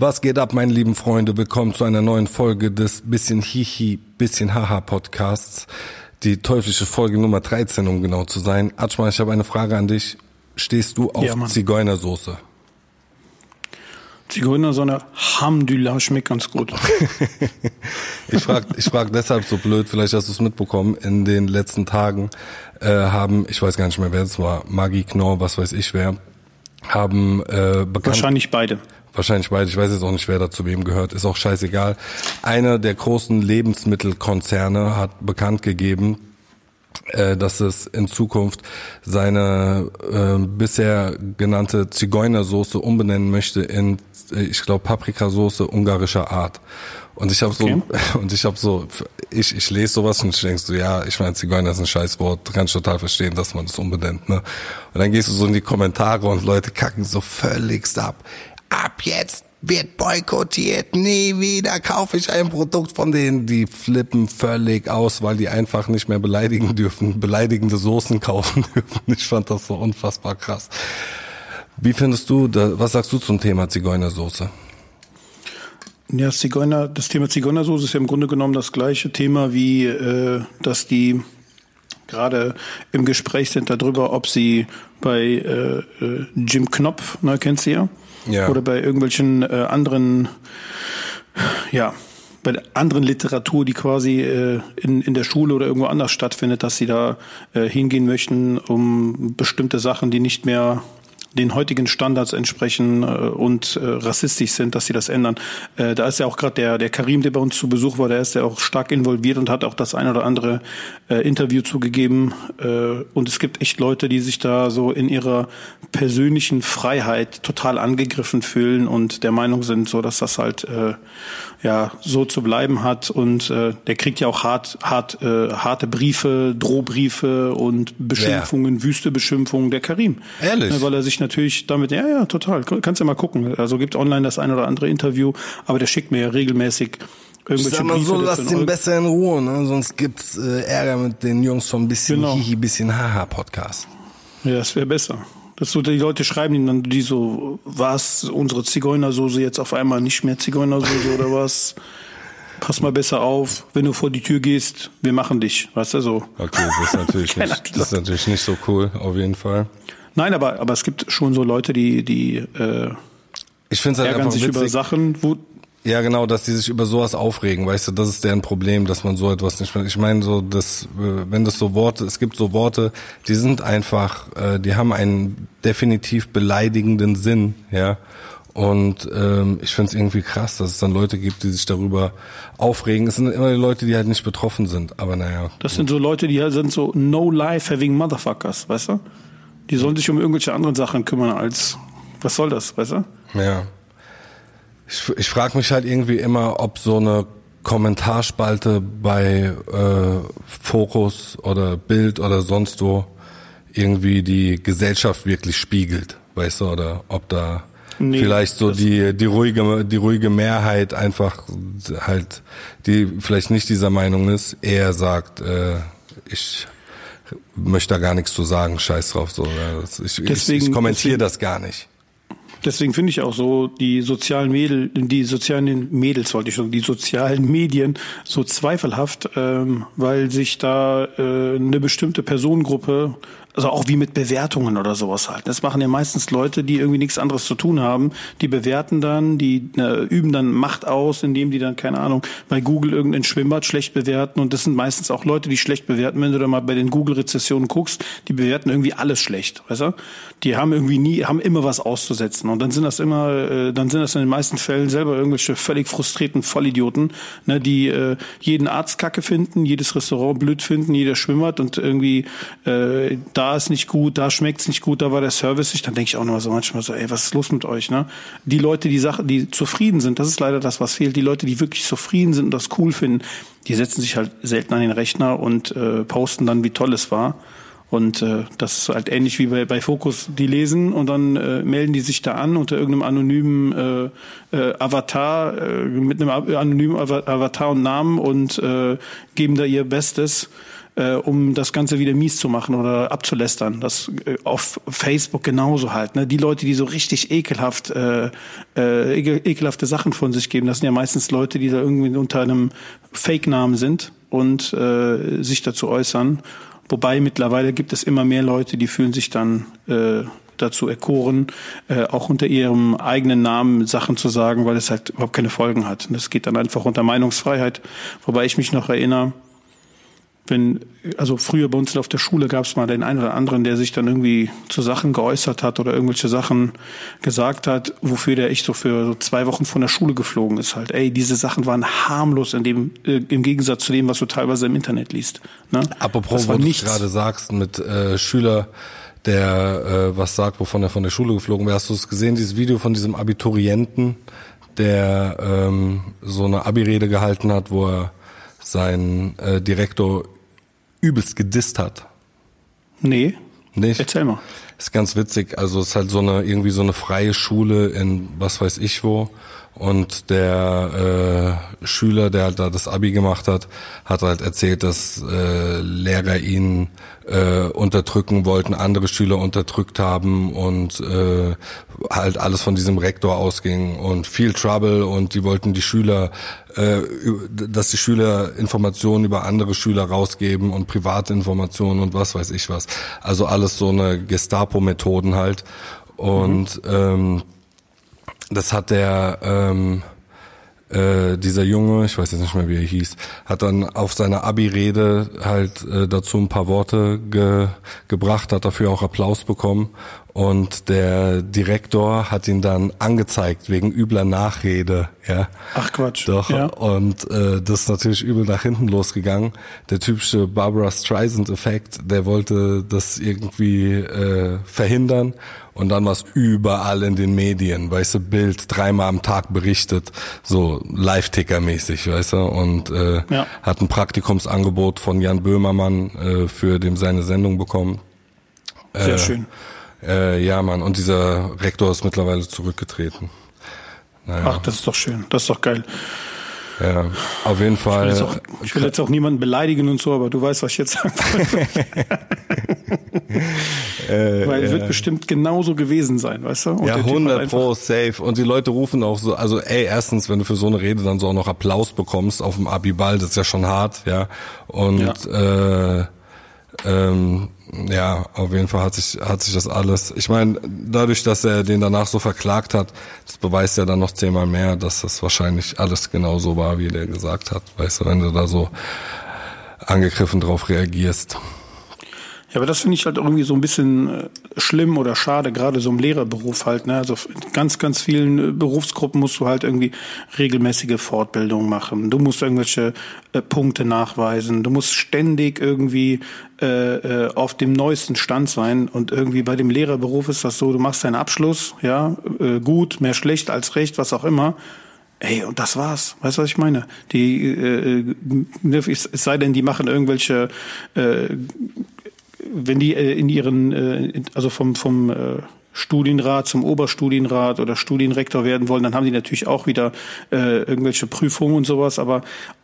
Was geht ab, meine lieben Freunde? Willkommen zu einer neuen Folge des bisschen Hihi, bisschen Haha Podcasts. Die teuflische Folge Nummer 13, um genau zu sein. Atschma, ich habe eine Frage an dich. Stehst du auf Ja, Mann. Zigeunersoße? Zigeunersonne, Hamdulillah, schmeckt ganz gut. Ich frage ich frag deshalb so blöd, vielleicht hast du es mitbekommen, in den letzten Tagen äh, haben, ich weiß gar nicht mehr, wer es war, Maggie Knorr, was weiß ich wer, haben äh, bekannt, Wahrscheinlich beide. Wahrscheinlich beide, ich weiß jetzt auch nicht, wer da zu wem gehört, ist auch scheißegal. Einer der großen Lebensmittelkonzerne hat bekannt gegeben, äh, dass es in Zukunft seine äh, bisher genannte Zigeunersoße umbenennen möchte in, äh, ich glaube, Paprikasoße ungarischer Art. Und ich habe Okay. so, und ich habe so, ich, ich lese sowas und ich denk so, ja, ich meine, Zigeuner ist ein Scheißwort, kann ich total verstehen, dass man das umbenennt, ne? Und dann gehst du so in die Kommentare und Leute kacken so völligst ab. Ab jetzt wird boykottiert, nie wieder kaufe ich ein Produkt von denen, die flippen völlig aus, weil die einfach nicht mehr beleidigen dürfen, beleidigende Soßen kaufen dürfen. Ich fand das so unfassbar krass. Wie findest du, was sagst du zum Thema Zigeunersoße? Ja, Zigeuner, das Thema Zigeunersoße ist ja im Grunde genommen das gleiche Thema wie, äh, dass die gerade im Gespräch sind darüber, ob sie bei äh, äh, Jim Knopf, ne, kennst du ja? Ja. Oder bei irgendwelchen äh, anderen, ja, bei der anderen Literatur, die quasi äh, in, in der Schule oder irgendwo anders stattfindet, dass sie da äh, hingehen möchten, um bestimmte Sachen, die nicht mehr den heutigen Standards entsprechen äh, und äh, rassistisch sind, dass sie das ändern. Äh, da ist ja auch gerade der, der Karim, der bei uns zu Besuch war, der ist ja auch stark involviert und hat auch das ein oder andere äh, Interview zugegeben. Äh, und es gibt echt Leute, die sich da so in ihrer persönlichen Freiheit total angegriffen fühlen und der Meinung sind, so dass das halt äh, ja so zu bleiben hat. Und äh, der kriegt ja auch hart, hart, äh, harte Briefe, Drohbriefe und Beschimpfungen, wüste Beschimpfungen der Karim. Ehrlich? Ne, weil er sich natürlich damit, ja, ja, total. Kannst ja mal gucken. Also gibt online das ein oder andere Interview, aber der schickt mir ja regelmäßig Ich irgendwelche sag mal Briefe. so, lass den besser in Ruhe, ne? sonst gibt's äh, Ärger mit den Jungs vom bisschen Genau. Hihi, bisschen Haha Podcast. Ja, das wäre besser. Dass so die Leute schreiben ihnen dann die so, was unsere Zigeunersoße jetzt auf einmal nicht mehr Zigeunersoße oder was? Pass mal besser auf, wenn du vor die Tür gehst, wir machen dich, weißt du so. Okay, das ist natürlich nicht, das ist natürlich nicht so cool, auf jeden Fall. Nein, aber aber es gibt schon so Leute, die die äh, Ich finde es halt ärgern sich über witzig. Sachen, wo Ja, genau, dass die sich über sowas aufregen, weißt du, das ist deren Problem, dass man so etwas nicht mehr. Ich meine, so das, äh, wenn das so Worte, es gibt so Worte, die sind einfach, äh, die haben einen definitiv beleidigenden Sinn, ja. Und ähm, ich finde es irgendwie krass, dass es dann Leute gibt, die sich darüber aufregen. Es sind immer die Leute, die halt nicht betroffen sind. Aber naja, Das sind so Leute, die halt sind so no life having motherfuckers, weißt du? Die sollen sich um irgendwelche anderen Sachen kümmern als was soll das, weißt du? Ja. Ich, ich frage mich halt irgendwie immer, ob so eine Kommentarspalte bei äh, Fokus oder Bild oder sonst wo irgendwie die Gesellschaft wirklich spiegelt, weißt du, oder ob da Nee, vielleicht so die die ruhige die ruhige Mehrheit einfach halt die vielleicht nicht dieser Meinung ist, eher sagt, äh, ich möchte da gar nichts zu sagen, scheiß drauf so. das- Ich, ich, ich Deswegen- kommentiere deswegen- das gar nicht. Deswegen finde ich auch so die sozialen Mädel, die sozialen Mädels wollte ich schon, die sozialen Medien so zweifelhaft, ähm, weil sich da äh, eine bestimmte Personengruppe, also auch wie mit Bewertungen oder sowas halt. Das machen ja meistens Leute, die irgendwie nichts anderes zu tun haben. Die bewerten dann, die äh, üben dann Macht aus, indem die dann keine Ahnung bei Google irgendein Schwimmbad schlecht bewerten. Und das sind meistens auch Leute, die schlecht bewerten. Wenn du da mal bei den Google-Rezessionen guckst, die bewerten irgendwie alles schlecht, weißt du? Die haben irgendwie nie, haben immer was auszusetzen. Und dann sind das immer, äh, dann sind das in den meisten Fällen selber irgendwelche völlig frustrierten Vollidioten, ne, die äh, jeden Arzt kacke finden, jedes Restaurant blöd finden, jeder Schwimmbad und irgendwie äh, da ist nicht gut, da schmeckt's nicht gut, da war der Service nicht. Dann denke ich auch noch so manchmal so, ey, was ist los mit euch, ne? Die Leute, die Sachen, die zufrieden sind, das ist leider das, was fehlt. Die Leute, die wirklich zufrieden sind und das cool finden, die setzen sich halt selten an den Rechner und äh, posten dann, wie toll es war. Und äh, das ist halt ähnlich wie bei, bei Focus. Die lesen und dann äh, melden die sich da an unter irgendeinem anonymen äh, äh, Avatar, äh, mit einem anonymen Ava- Avatar und Namen und äh, geben da ihr Bestes. Äh, um das Ganze wieder mies zu machen oder abzulästern. Das äh, auf Facebook genauso halt. Ne? Die Leute, die so richtig ekelhaft, äh, äh, ekelhafte Sachen von sich geben, das sind ja meistens Leute, die da irgendwie unter einem Fake-Namen sind und äh, sich dazu äußern. Wobei mittlerweile gibt es immer mehr Leute, die fühlen sich dann äh, dazu erkoren, äh, auch unter ihrem eigenen Namen Sachen zu sagen, weil es halt überhaupt keine Folgen hat. Und das geht dann einfach unter Meinungsfreiheit. Wobei ich mich noch erinnere, wenn, also früher bei uns auf der Schule gab es mal den einen oder anderen, der sich dann irgendwie zu Sachen geäußert hat oder irgendwelche Sachen gesagt hat, wofür der echt so für so zwei Wochen von der Schule geflogen ist halt. Ey, diese Sachen waren harmlos in dem, äh, im Gegensatz zu dem, was du teilweise im Internet liest. Ne? Apropos, was du gerade sagst mit äh, Schüler, der äh, was sagt, wovon er von der Schule geflogen wäre. Hast du es gesehen, dieses Video von diesem Abiturienten, der ähm, so eine Abi-Rede gehalten hat, wo er seinen äh, Direktor übelst gedisst hat. Nee. Nicht? Erzähl mal. Ist ganz witzig. Also es ist halt so eine irgendwie so eine freie Schule in was weiß ich wo. Und der äh, Schüler, der halt da das Abi gemacht hat, hat halt erzählt, dass äh, Lehrer ihn äh, unterdrücken wollten, andere Schüler unterdrückt haben und äh, halt alles von diesem Rektor ausging und viel Trouble und die wollten die Schüler, äh, dass die Schüler Informationen über andere Schüler rausgeben und private Informationen und was weiß ich was. Also alles so eine Gestapo-Methoden halt. Und mhm. ähm, das hat der ähm, äh, dieser Junge, ich weiß jetzt nicht mehr, wie er hieß, hat dann auf seiner Abi-Rede halt äh, dazu ein paar Worte ge gebracht, hat dafür auch Applaus bekommen und der Direktor hat ihn dann angezeigt wegen übler Nachrede, ja. Ach Quatsch. Doch. Ja. Und äh, das ist natürlich übel nach hinten losgegangen. Der typische Barbara Streisand-Effekt, der wollte das irgendwie äh, verhindern und dann war es überall in den Medien, weißt du, Bild dreimal am Tag berichtet, so Live-Ticker-mäßig, weißt du, und äh, ja. hat ein Praktikumsangebot von Jan Böhmermann äh, für dem seine Sendung bekommen. Sehr äh, schön. Äh, ja, Mann, und dieser Rektor ist mittlerweile zurückgetreten. Naja. Ach, das ist doch schön, das ist doch geil. Ja, auf jeden Fall. Ich will, auch, ich will, jetzt auch niemanden beleidigen und so, aber du weißt, was ich jetzt sagen äh, Weil es wird bestimmt genauso gewesen sein, weißt du? Und ja, 100 pro safe. Und die Leute rufen auch so, also ey, erstens, wenn du für so eine Rede dann so auch noch Applaus bekommst auf dem Abiball, das ist ja schon hart, ja. Und ja. äh, ähm, ja, auf jeden Fall hat sich, hat sich das alles. Ich meine, dadurch, dass er den danach so verklagt hat, das beweist ja dann noch zehnmal mehr, dass das wahrscheinlich alles genau so war, wie der gesagt hat. Weißt du, wenn du da so angegriffen drauf reagierst. Ja, aber das finde ich halt irgendwie so ein bisschen äh, schlimm oder schade, gerade so im Lehrerberuf halt. Ne? Also in ganz, ganz vielen äh, Berufsgruppen musst du halt irgendwie regelmäßige Fortbildung machen. Du musst irgendwelche äh, Punkte nachweisen. Du musst ständig irgendwie äh, äh, auf dem neuesten Stand sein. Und irgendwie bei dem Lehrerberuf ist das so, du machst deinen Abschluss, ja, äh, gut, mehr schlecht als recht, was auch immer. Ey, und das war's. Weißt du, was ich meine? Die, äh, es sei denn, die machen irgendwelche äh, wenn die äh, in ihren, äh, also vom, vom äh, Studienrat zum Oberstudienrat oder Studienrektor werden wollen, dann haben die natürlich auch wieder äh, irgendwelche Prüfungen und sowas. Aber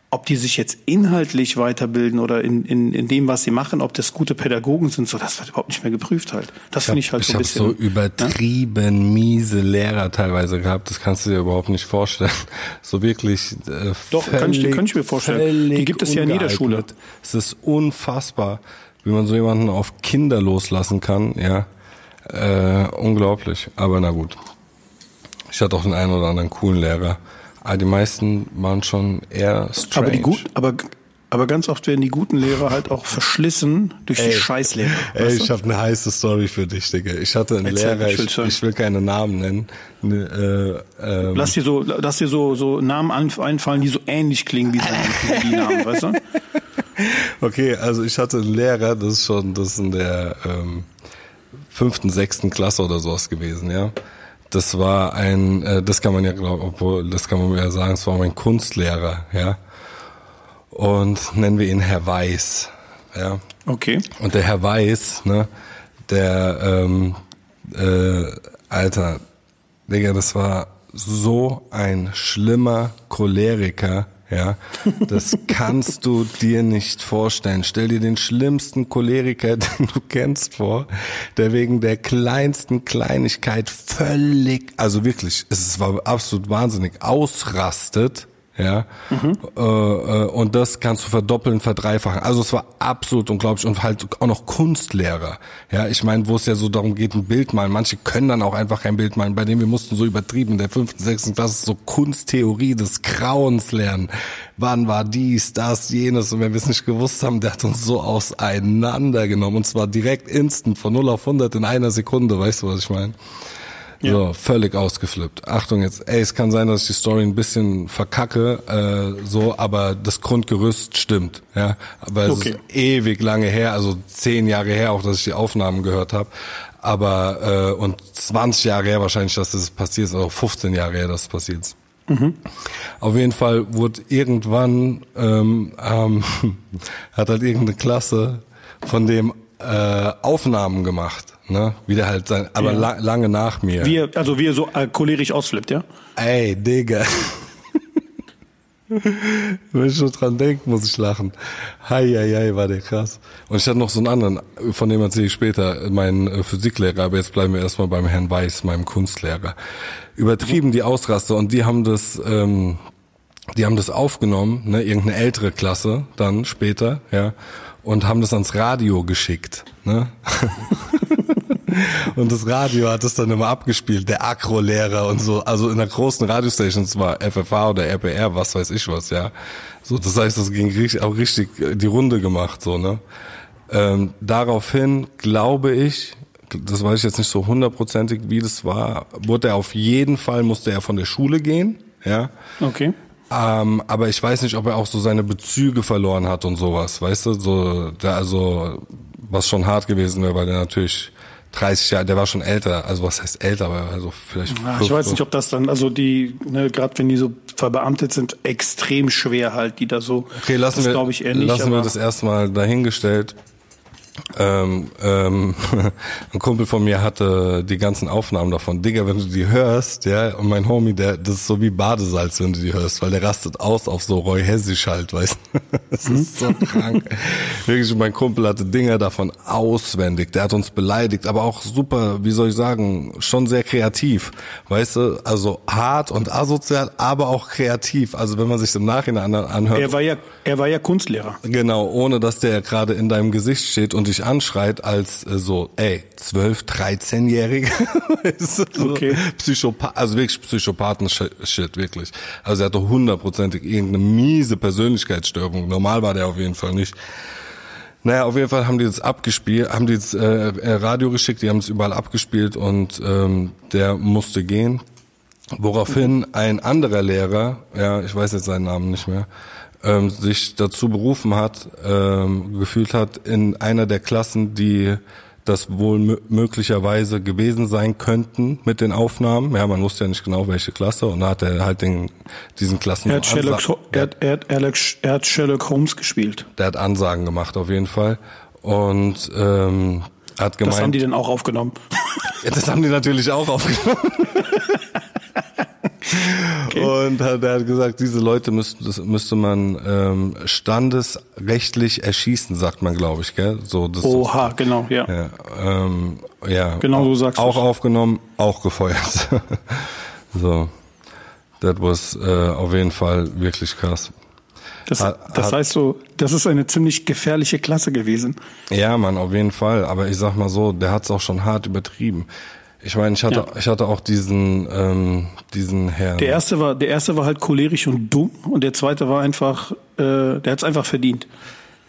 ob die sich jetzt inhaltlich weiterbilden oder in, in, in dem, was sie machen, ob das gute Pädagogen sind, so das wird überhaupt nicht mehr geprüft halt. Das finde ich halt so ein bisschen. Ich habe so übertrieben ja? miese Lehrer teilweise gehabt, das kannst du dir überhaupt nicht vorstellen. So wirklich. Äh, Doch, kann ich, kann ich mir vorstellen. Die gibt es ja in jeder Schule. Es ist unfassbar wie man so jemanden auf Kinder loslassen kann, ja, äh, unglaublich. Aber na gut. Ich hatte auch den einen oder anderen coolen Lehrer. Aber die meisten waren schon eher strange. Aber die gut, aber aber ganz oft werden die guten Lehrer halt auch verschlissen durch ey, die Scheißlehrer. Ey, ich habe eine heiße Story für dich, Digga. Ich hatte einen Erzähl, Lehrer, ich, ich, ich, will keine Namen nennen. Ne, äh, ähm, lass dir so, lass dir so, so Namen einfallen, die so ähnlich klingen wie, die Namen, weißt du? Okay, also ich hatte einen Lehrer, das ist schon, das ist in der ähm, fünften, sechsten Klasse oder sowas gewesen, ja. Das war ein, äh, das kann man ja glauben, obwohl, das kann man ja sagen, es war mein Kunstlehrer, ja. Und nennen wir ihn Herr Weiß, ja. Okay. Und der Herr Weiß, ne, der, ähm, äh, Alter, Digga, das war so ein schlimmer Choleriker, Ja, das kannst du dir nicht vorstellen. Stell dir den schlimmsten Choleriker, den du kennst, vor, der wegen der kleinsten Kleinigkeit völlig, also wirklich, es war absolut wahnsinnig, ausrastet ja. Mhm. Äh, äh, und das kannst du verdoppeln, verdreifachen. Also es war absolut unglaublich und halt auch noch Kunstlehrer. Ja, ich meine, wo es ja so darum geht, ein Bild malen. Manche können dann auch einfach kein Bild malen, bei dem wir mussten so übertrieben in der fünften, sechsten Klasse so Kunsttheorie des Grauens lernen. Wann war dies, das, jenes? Und wenn wir es nicht gewusst haben, der hat uns so auseinandergenommen. Und zwar direkt instant, von 0 auf 100 in einer Sekunde. Weißt du, was ich meine? Ja. So, völlig ausgeflippt. Achtung jetzt, ey, es kann sein, dass ich die Story ein bisschen verkacke, äh, so, aber das Grundgerüst stimmt, ja. Aber okay. es ist ewig lange her, also zehn Jahre her auch, dass ich die Aufnahmen gehört habe. Aber äh, und 20 Jahre her wahrscheinlich, dass das passiert ist, also 15 Jahre her, dass das passiert ist. Mhm. Auf jeden Fall wurde irgendwann ähm, ähm, hat halt irgendeine Klasse von dem äh, Aufnahmen gemacht ne? Wie der halt sein, aber ja. la lange nach mir. Wie er, also wie er so äh, cholerisch ausflippt, ja? Ey, Digga. Wenn ich schon dran denke, muss ich lachen. Hei, hei, hei, war der krass. Und ich hatte noch so einen anderen, von dem erzähle ich später, meinen äh, Physiklehrer, aber jetzt bleiben wir erstmal beim Herrn Weiß, meinem Kunstlehrer. Übertrieben die Ausraste und die haben das, ähm, die haben das aufgenommen, ne, irgendeine ältere Klasse dann später, ja, und haben das ans Radio geschickt, ne? Und das Radio hat es dann immer abgespielt, der Akro-Lehrer und so. Also in der großen Radiostation, zwar FFH oder RPR, was weiß ich was, ja. So, das heißt, das ging richtig, auch richtig die Runde gemacht, so, ne. Ähm, daraufhin glaube ich, das weiß ich jetzt nicht so hundertprozentig, wie das war, wurde er auf jeden Fall, musste er von der Schule gehen, ja. Okay. Ähm, aber ich weiß nicht, ob er auch so seine Bezüge verloren hat und sowas, weißt du, so, da also, was schon hart gewesen wäre, weil er natürlich 30 Jahre, der war schon älter, also was heißt älter, aber also vielleicht. Ja, ich weiß nicht, ob das dann, also die, ne, gerade wenn die so verbeamtet sind, extrem schwer halt, die da so. Okay, lassen wir, ich eher nicht, lassen wir das erstmal dahingestellt. Ähm, ähm, ein Kumpel von mir hatte die ganzen Aufnahmen davon. Digga, wenn du die hörst, ja, und mein Homie, der, das ist so wie Badesalz, wenn du die hörst, weil der rastet aus auf so Roy Hessisch halt, weißt du. Das ist so krank. Wirklich, mein Kumpel hatte Dinger davon auswendig. Der hat uns beleidigt, aber auch super, wie soll ich sagen, schon sehr kreativ, weißt du, also hart und asozial, aber auch kreativ. Also wenn man sich im Nachhinein anhört. Er war ja, er war ja Kunstlehrer. Genau, ohne dass der gerade in deinem Gesicht steht und dich anschreit als äh, so, ey, 12, 13-Jährige. so okay. Psychopath, also wirklich Psychopathen-Shit, wirklich. Also er hatte hundertprozentig irgendeine miese Persönlichkeitsstörung. Normal war der auf jeden Fall nicht. Naja, auf jeden Fall haben die das abgespielt, haben die das äh, äh Radio geschickt, die haben es überall abgespielt und ähm, der musste gehen. Woraufhin ein anderer Lehrer, ja, ich weiß jetzt seinen Namen nicht mehr, ähm, sich dazu berufen hat, ähm, gefühlt hat, in einer der Klassen, die das wohl möglicherweise gewesen sein könnten mit den Aufnahmen. Ja, man wusste ja nicht genau, welche Klasse. Und da hat er halt den, diesen Klassen... Er hat, Sherlock, er, hat, er, hat Alex, er hat Sherlock Holmes gespielt. Der hat Ansagen gemacht, auf jeden Fall. Und ähm, hat gemeint... Das haben die denn auch aufgenommen? Ja, das haben die natürlich auch aufgenommen. Okay. Und hat, er hat gesagt, diese Leute müsste, das müsste man ähm, standesrechtlich erschießen, sagt man, glaube ich, gell? So, das Oha, das, genau, ja. Ja, ähm, ja genau so sagst Auch aufgenommen, auch gefeuert. so, das was äh, auf jeden Fall wirklich krass. Das, das heißt so, das ist eine ziemlich gefährliche Klasse gewesen. Ja, man, auf jeden Fall. Aber ich sag mal so, der hat es auch schon hart übertrieben. Ich meine, ich hatte, ja. ich hatte auch diesen, ähm, diesen Herrn. Der erste war, der erste war halt cholerisch und dumm und der zweite war einfach, äh, der hat es einfach verdient.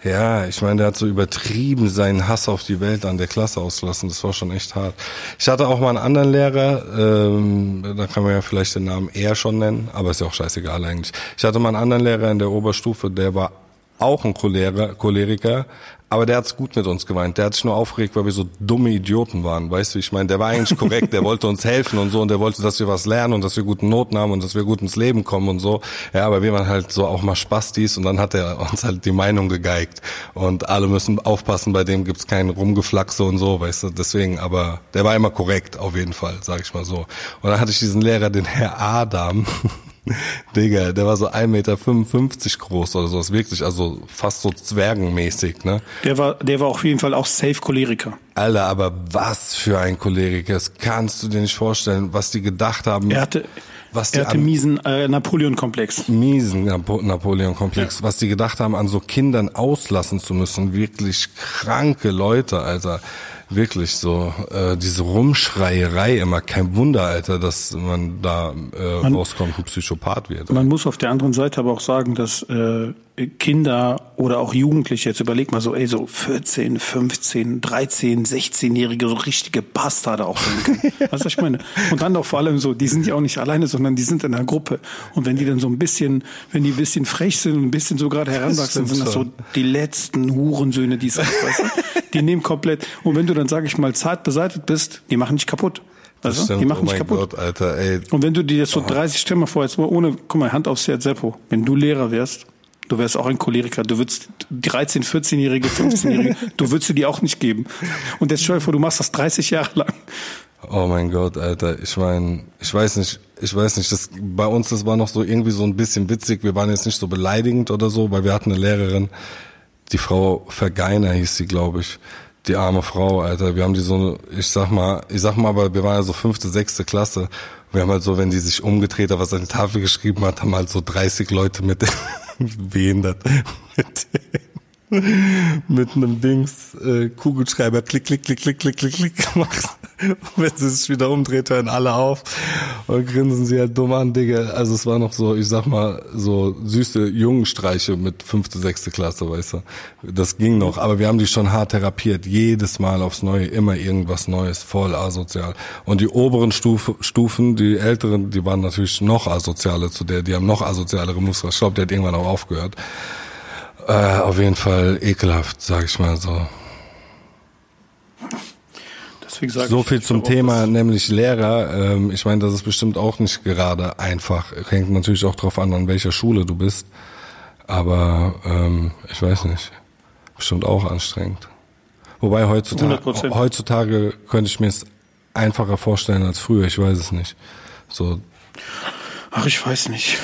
Ja, ich meine, der hat so übertrieben seinen Hass auf die Welt an der Klasse ausgelassen. Das war schon echt hart. Ich hatte auch mal einen anderen Lehrer, ähm, da kann man ja vielleicht den Namen eher schon nennen, aber ist ja auch scheißegal eigentlich. Ich hatte mal einen anderen Lehrer in der Oberstufe, der war auch ein Choleriker, Choleriker, aber der hat's gut mit uns gemeint. Der hat sich nur aufgeregt, weil wir so dumme Idioten waren. Weißt du, ich meine, der war eigentlich korrekt, der wollte uns helfen und so und der wollte, dass wir was lernen und dass wir guten Noten haben und dass wir gut ins Leben kommen und so. Ja, aber wir waren halt so auch mal Spastis und dann hat er uns halt die Meinung gegeigt. Und alle müssen aufpassen, bei dem gibt's keinen Rumgeflaxe und so, weißt du, deswegen, aber der war immer korrekt, auf jeden Fall, sag ich mal so. Und dann hatte ich diesen Lehrer, den Herr Adam. Digga, der war so 1,55 Meter groß oder sowas, wirklich, also fast so zwergenmäßig, ne? Der war, der war auf jeden Fall auch safe Choleriker. Alter, aber was für ein Choleriker, das kannst du dir nicht vorstellen, was die gedacht haben. Er hatte, was die er hatte miesen äh, Napoleon-Komplex. miesen Napo Napoleon-Komplex, was die gedacht haben, an so Kindern auslassen zu müssen. Wirklich kranke Leute, Alter. Wirklich so, äh, diese Rumschreierei immer. Kein Wunder, Alter, dass man da äh, rauskommt, ein Psychopath wird. Man muss auf der anderen Seite aber auch sagen, dass äh, Kinder oder auch Jugendliche, jetzt überleg mal so, ey, so 14, 15, 13, 16-Jährige, so richtige Bastarde auch sein weißt du, was ich meine? Und dann auch vor allem so, die sind ja auch nicht alleine, sondern die sind in einer Gruppe. Und wenn die dann so ein bisschen, wenn die ein bisschen frech sind und ein bisschen so gerade heranwachsen, stimmt sind das so die letzten Hurensöhne, die es gibt, weißt du? Die nehmen komplett, und wenn du dann, sag ich mal, zart beseitigt bist, die machen dich kaputt. Das Weißt du? stimmt, Die machen oh dich mein kaputt. Gott, Alter, ey. Und wenn du dir jetzt so 30, stell mal vor, jetzt mal ohne, guck mal, Hand aufs Herz, Seppo, wenn du Lehrer wärst, du wärst auch ein Choleriker, du würdest 13, 14-Jährige, 15-Jährige, du würdest du die auch nicht geben. Und jetzt stell dir vor, du machst das 30 Jahre lang. Oh mein Gott, Alter. Ich meine, ich weiß nicht, ich weiß nicht, das, bei uns, das war noch so irgendwie so ein bisschen witzig. Wir waren jetzt nicht so beleidigend oder so, weil wir hatten eine Lehrerin, die Frau Vergeiner hieß sie, glaube ich. Die arme Frau, Alter. Wir haben die so, ich sag mal, ich sag mal, aber wir waren ja so fünfte, sechste Klasse. Wir haben halt so, wenn die sich umgedreht hat, was an die Tafel geschrieben hat, haben halt so 30 Leute mit behindert. Mit, mit einem Dings äh, Kugelschreiber klick, klick, klick, klick, klick, klick, klick gemacht. Wenn sie sich wieder umdreht, hören alle auf und grinsen sie halt dumm an, Digga. Also es war noch so, ich sag mal, so süße Jungenstreiche mit fünfte, sechste Klasse, weißt du. Das ging noch, aber wir haben die schon hart therapiert. Jedes Mal aufs Neue, immer irgendwas Neues, voll asozial. Und die oberen Stufe, Stufen, die älteren, die waren natürlich noch asozialer zu der, die haben noch asozialere Muster. Ich glaube, der hat irgendwann auch aufgehört. Äh, auf jeden Fall ekelhaft, sag ich mal so. Deswegen sage So ich, viel zum Thema, nämlich Lehrer. Ähm, ich meine, das ist bestimmt auch nicht gerade einfach. Hängt natürlich auch drauf an, an welcher Schule du bist. Aber ähm, ich weiß nicht. Bestimmt auch anstrengend. Wobei heutzutage, 100%. heutzutage könnte ich mir es einfacher vorstellen als früher. Ich weiß es nicht. So, Ach, ich weiß nicht.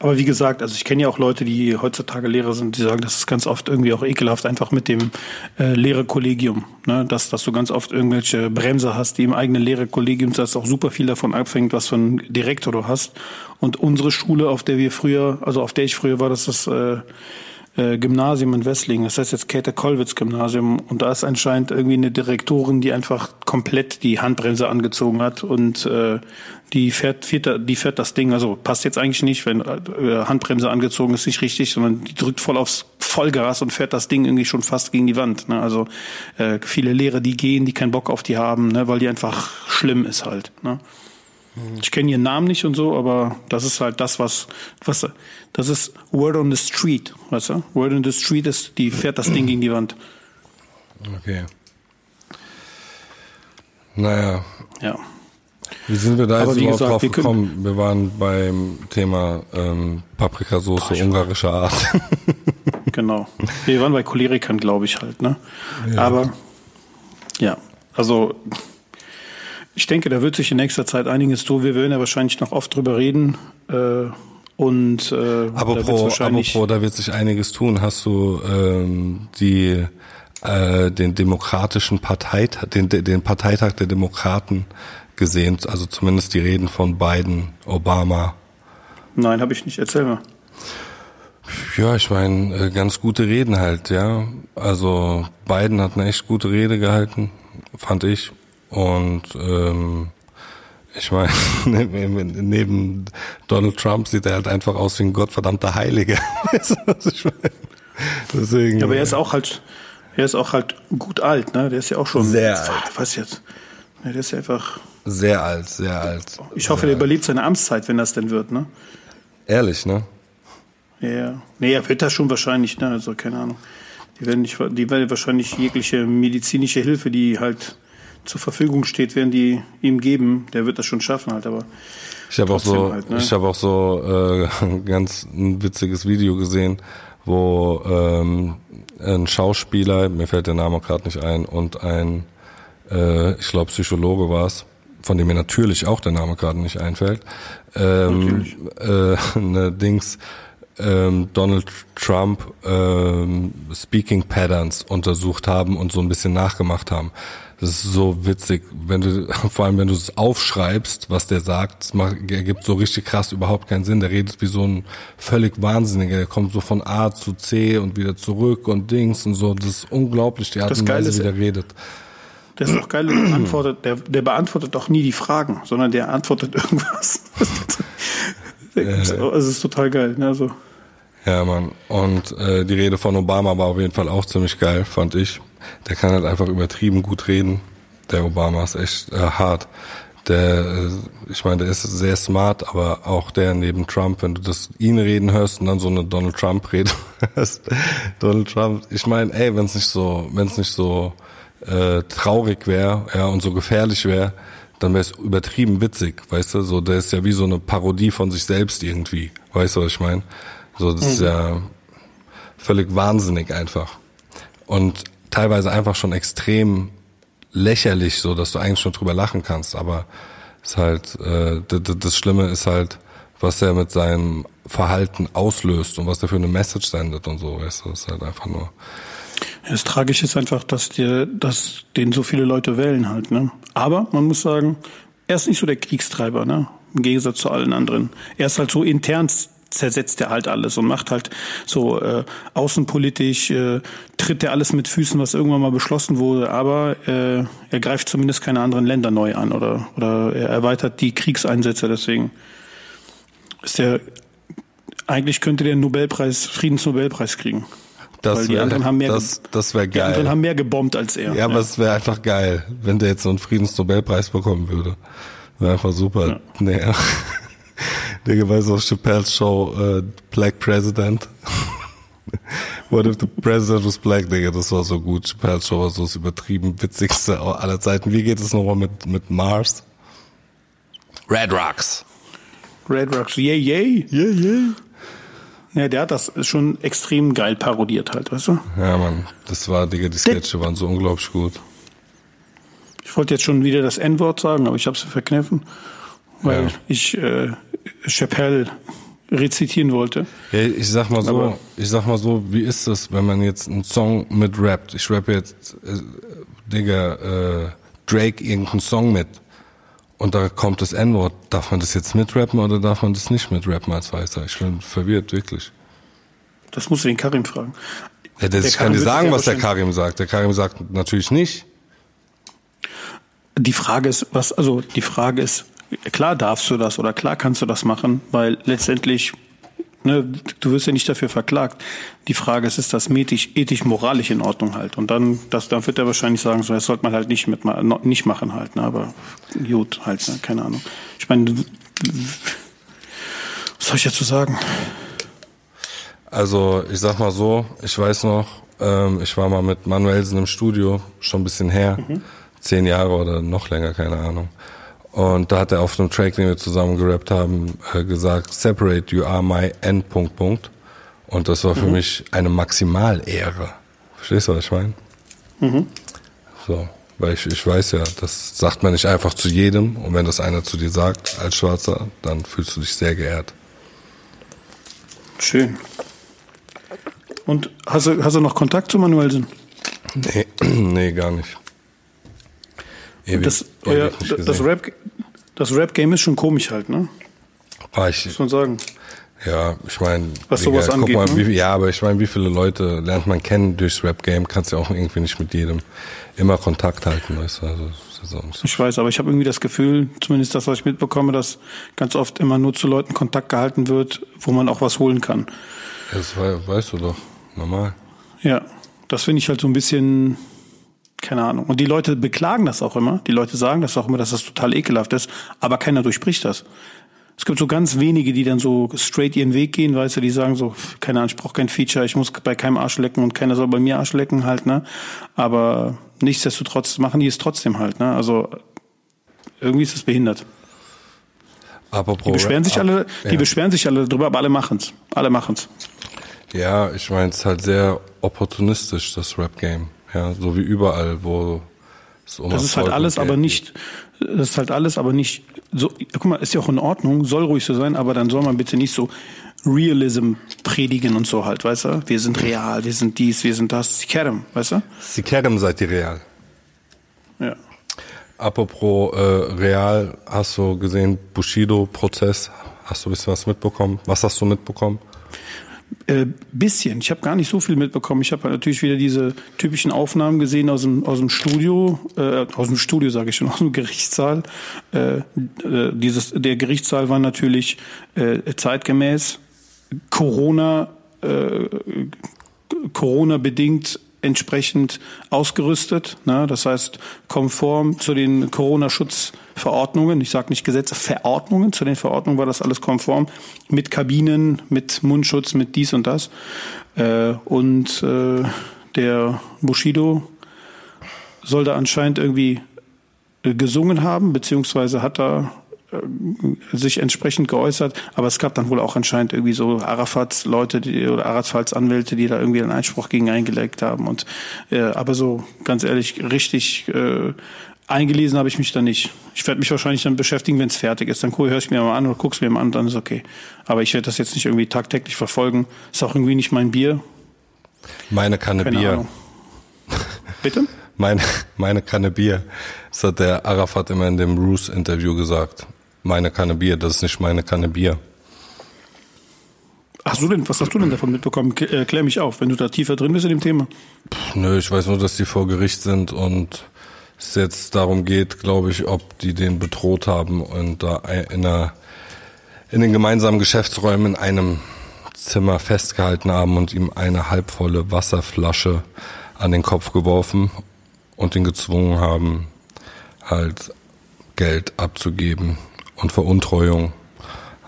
Aber wie gesagt, also ich kenne ja auch Leute, die heutzutage Lehrer sind, die sagen, das ist ganz oft irgendwie auch ekelhaft, einfach mit dem äh, Lehrerkollegium. Ne? Dass, dass du ganz oft irgendwelche Bremser hast, die im eigenen Lehrerkollegium, dass auch super viel davon abhängt, was für einen Direktor du hast. Und unsere Schule, auf der wir früher, also auf der ich früher war, das ist das äh, äh, Gymnasium in Wesslingen. Das heißt jetzt Käthe-Kollwitz-Gymnasium. Und da ist anscheinend irgendwie eine Direktorin, die einfach komplett die Handbremse angezogen hat und äh, die fährt, fährt, die fährt das Ding, also passt jetzt eigentlich nicht, wenn äh, Handbremse angezogen ist, nicht richtig, sondern die drückt voll aufs Vollgas und fährt das Ding irgendwie schon fast gegen die Wand. Ne? Also äh, viele Lehrer, die gehen, die keinen Bock auf die haben, ne? weil die einfach schlimm ist halt. Ne? Ich kenne ihren Namen nicht und so, aber das ist halt das, was, was, das ist Word on the Street, weißt du? Word on the Street ist, die fährt das Ding gegen die Wand. okay. Naja, Ja. Wie sind wir da jetzt überhaupt gesagt, drauf wir gekommen? Wir waren beim Thema ähm, Paprikasauce ungarischer Art. Genau. Wir waren bei Cholerikern, glaube ich halt, ne? Aber ja, also ich denke, da wird sich in nächster Zeit einiges tun. Wir werden ja wahrscheinlich noch oft drüber reden. Äh, und äh, da Apropos, wahrscheinlich apropos, da wird sich einiges tun. Hast du ähm, die äh, den demokratischen Parteitag, den, den Parteitag der Demokraten gesehen? Also zumindest die Reden von Biden, Obama. Nein, habe ich nicht. Erzähl mal. Ja, ich meine, äh, ganz gute Reden halt, ja. Also Biden hat eine echt gute Rede gehalten, fand ich. Und ähm, ich meine, neben, Donald Trump sieht er halt einfach aus wie ein gottverdammter Heiliger. Weißt du, was ich meine? Deswegen. Ja, aber er ist auch halt, er ist auch halt gut alt, ne? Der ist ja auch schon Sehr alt. Was jetzt? Ja, der ist ja einfach. Sehr alt, sehr alt. Ich hoffe, der überlebt seine Amtszeit, wenn das denn wird, ne? Ehrlich, ne? Ja, ja. Nee, er wird das schon wahrscheinlich, ne? Also keine Ahnung. Die werden nicht, die werden wahrscheinlich jegliche medizinische Hilfe, die halt zur Verfügung steht, werden die ihm geben. Der wird das schon schaffen halt, aber Ich habe auch so, halt, ne? ich habe auch so äh, ein ganz ein witziges Video gesehen, wo ähm, ein Schauspieler, mir fällt der Name gerade nicht ein, und ein, äh, ich glaube Psychologe war es, von dem mir natürlich auch der Name gerade nicht einfällt, ähm, äh, ne Dings, ähm, Donald Trump ähm, Speaking Patterns untersucht haben und so ein bisschen nachgemacht haben. Das ist so witzig, wenn du, vor allem wenn du es aufschreibst, was der sagt, es ergibt so richtig krass überhaupt keinen Sinn. Der redet wie so ein völlig Wahnsinniger. Der kommt so von A zu C und wieder zurück und Dings und so. Das ist unglaublich, die Art und Weise, wie der redet. Das ist doch geil, der beantwortet, der, der beantwortet doch nie die Fragen, sondern der antwortet irgendwas. Es ist total geil. Ne? Also. Ja, Mann. Und äh, die Rede von Obama war auf jeden Fall auch ziemlich geil, fand ich. Der kann halt einfach übertrieben gut reden. Der Obama ist echt äh, hart. Der, äh, ich meine, der ist sehr smart, aber auch der neben Trump, wenn du das ihn reden hörst und dann so eine Donald Trump Rede hörst, Donald Trump, ich meine, ey, wenn es nicht so, wenn es nicht so äh, traurig wäre, ja, und so gefährlich wäre, dann wäre es übertrieben witzig, weißt du? So, der ist ja wie so eine Parodie von sich selbst irgendwie, weißt du, was ich meine? So, das mhm. ist ja völlig wahnsinnig einfach. Und teilweise einfach schon extrem lächerlich, so dass du eigentlich schon drüber lachen kannst. Aber ist halt äh, das Schlimme ist halt, was er mit seinem Verhalten auslöst und was er für eine Message sendet und so. Weißt du, das ist halt einfach nur. Das Tragische ist einfach, dass dir, dass den so viele Leute wählen halt. Ne? Aber man muss sagen, er ist nicht so der Kriegstreiber, ne? Im Gegensatz zu allen anderen. Er ist halt so intern zersetzt er halt alles und macht halt so äh, außenpolitisch, äh, tritt er alles mit Füßen, was irgendwann mal beschlossen wurde, aber äh, er greift zumindest keine anderen Länder neu an oder, oder er erweitert die Kriegseinsätze, deswegen ist er, eigentlich könnte der Nobelpreis, Friedensnobelpreis kriegen. Das Weil die wär, anderen haben mehr, das, das wäre geil. Die anderen haben mehr gebombt als er. Ja, ja. aber es wäre einfach geil, wenn der jetzt so einen Friedensnobelpreis bekommen würde. Wäre einfach super. Ja. Nee. Digga, weißt du, Chappelle's Show, äh, Black President. What if the president was black, Digga, das war so gut. Chappelle's Show war so das übertrieben witzigste aller Zeiten. Wie geht es nochmal mit, mit Mars? Red Rocks. Red Rocks, yay, yay. Yeah, yeah. Ja, der hat das schon extrem geil parodiert halt, weißt du? Ja, Mann, das war, Digga, die Sketche waren so unglaublich gut. Ich wollte jetzt schon wieder das N-Wort sagen, aber ich hab's verkniffen, weil ja. ich äh, Chappelle rezitieren wollte. Ja, ich sag mal so, aber ich sag mal so, wie ist das, wenn man jetzt einen Song mit rappt? Ich rappe jetzt, äh, Digga, äh, Drake irgendeinen Song mit und da kommt das N-Wort. Darf man das jetzt mitrappen oder darf man das nicht mitrappen als Weißer? Ich bin verwirrt, wirklich. Das musst du den Karim fragen. Ja, das, ich kann dir sagen, was der Karim sagt. Der Karim sagt natürlich nicht. Die Frage ist, was, also die Frage ist, klar darfst du das oder klar kannst du das machen, weil letztendlich Ne, du wirst ja nicht dafür verklagt. Die Frage ist, ist das ethisch, ethisch moralisch in Ordnung halt? Und dann, das, dann wird er wahrscheinlich sagen, so, das sollte man halt nicht mit, nicht machen halt, ne, aber gut, halt, ne, keine Ahnung. Ich meine, was soll ich dazu sagen? Also, ich sag mal so, ich weiß noch, ähm, ich war mal mit Manuelsen im Studio, schon ein bisschen her, mhm. zehn Jahre oder noch länger, keine Ahnung. Und da hat er auf einem Track, den wir zusammen gerappt haben, äh, gesagt, separate, you are my end, Punkt, Punkt. Und das war für mhm. mich eine Maximalehre. Verstehst du, was ich meine? Mhm. So, weil ich, ich weiß ja, das sagt man nicht einfach zu jedem. Und wenn das einer zu dir sagt, als Schwarzer, dann fühlst du dich sehr geehrt. Schön. Und hast du, hast du noch Kontakt zu Manuelsen? Nee, nee, gar nicht. Ewig, das, euer, das Rap, das Rap-Game ist schon komisch halt, ne? War ich, Muss man sagen. Ja, ich meine, was Digga, sowas angeht. Mal, ne? wie, ja, aber ich meine, wie viele Leute lernt man kennen durchs Rap-Game? Kannst ja auch irgendwie nicht mit jedem immer Kontakt halten, weißt du? Also, so. Ich weiß, aber ich habe irgendwie das Gefühl, zumindest das, was ich mitbekomme, dass ganz oft immer nur zu Leuten Kontakt gehalten wird, wo man auch was holen kann. Das weißt du doch, normal. Ja, das finde ich halt so ein bisschen keine Ahnung. Und die Leute beklagen das auch immer. Die Leute sagen das auch immer, dass das total ekelhaft ist, aber keiner durchbricht das. Es gibt so ganz wenige, die dann so straight ihren Weg gehen, weißt du, die sagen so, keine Ahnung, ich brauche kein Feature, ich muss bei keinem Arsch lecken und keiner soll bei mir Arsch lecken halt, ne? Aber nichtsdestotrotz machen die es trotzdem halt, ne? Also irgendwie ist es behindert. Apropos, die beschweren sich alle, die ja. beschweren sich alle drüber, aber alle machen's. Alle machen's. Ja, ich meine, es ist halt sehr opportunistisch, das Rap-Game. Ja, so wie überall, wo um Das ist halt alles, aber nicht, das ist halt alles, aber nicht so, guck mal, ist ja auch in Ordnung, soll ruhig so sein, aber dann soll man bitte nicht so Realism predigen und so halt, weißt du? Wir sind real, wir sind dies, wir sind das, Kerem, weißt du? Sie kennen seid ihr real. Ja. Apropos äh, real, hast du gesehen, Bushido-Prozess, hast du ein bisschen was mitbekommen? Was hast du mitbekommen? Äh, bisschen. Ich habe gar nicht so viel mitbekommen. Ich habe halt natürlich wieder diese typischen Aufnahmen gesehen aus dem aus dem Studio, äh, aus dem Studio sage ich schon, aus dem Gerichtssaal. Äh, äh, dieses der Gerichtssaal war natürlich äh, zeitgemäß Corona Corona bedingt entsprechend ausgerüstet. Ne? Das heißt, konform zu den Corona-Schutzverordnungen, ich sage nicht Gesetze, Verordnungen, zu den Verordnungen war das alles konform, mit Kabinen, mit Mundschutz, mit dies und das. Äh, und äh, der Bushido soll da anscheinend irgendwie äh, gesungen haben, beziehungsweise hat da sich entsprechend geäußert, aber es gab dann wohl auch anscheinend irgendwie so Arafats Leute die, oder Arafats Anwälte, die da irgendwie einen Einspruch gegen eingelegt haben und äh, aber so ganz ehrlich richtig äh, eingelesen habe ich mich da nicht. Ich werde mich wahrscheinlich dann beschäftigen, wenn es fertig ist. Dann höre ich mir mal an oder guck's mir mal an, dann ist okay. Aber ich werde das jetzt nicht irgendwie tagtäglich verfolgen. Ist auch irgendwie nicht mein Bier. Meine Kanne Keine Bier. Ahnung. Bitte? Meine, meine Kanne Bier. Das hat der Arafat immer in dem Roos-Interview gesagt. Meine Kanne Bier, das ist nicht meine Kanne Bier. Hast du denn, was hast du denn davon mitbekommen? Äh, klär mich auf, wenn du da tiefer drin bist in dem Thema. Nö, ich weiß nur, dass die vor Gericht sind und es jetzt darum geht, glaube ich, ob die den bedroht haben und da in, einer, in den gemeinsamen Geschäftsräumen in einem Zimmer festgehalten haben und ihm eine halbvolle Wasserflasche an den Kopf geworfen und ihn gezwungen haben, halt Geld abzugeben und Veruntreuung.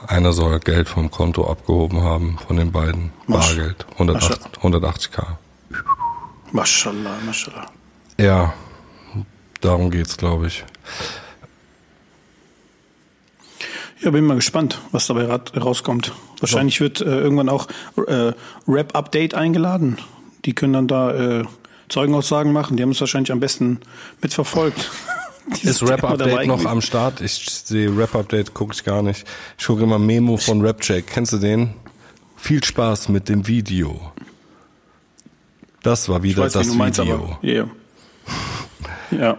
Einer soll Geld vom Konto abgehoben haben von den beiden. Masch- Bargeld. 180, 180k. Mashallah, mashallah. Ja, darum geht's, glaube ich. Ja, bin mal gespannt, was dabei rauskommt. Wahrscheinlich wird äh, irgendwann auch äh, Rap-Update eingeladen. Die können dann da äh, Zeugenaussagen machen. Die haben es wahrscheinlich am besten mitverfolgt. Ist sind Rap immer dabei Update noch am Start? Ich sehe Rap Update, gucke ich gar nicht. Ich gucke immer Memo von Rapcheck. Kennst du den? Viel Spaß mit dem Video. Das war wieder weiß, das meinst, Video. aber ja. Ja,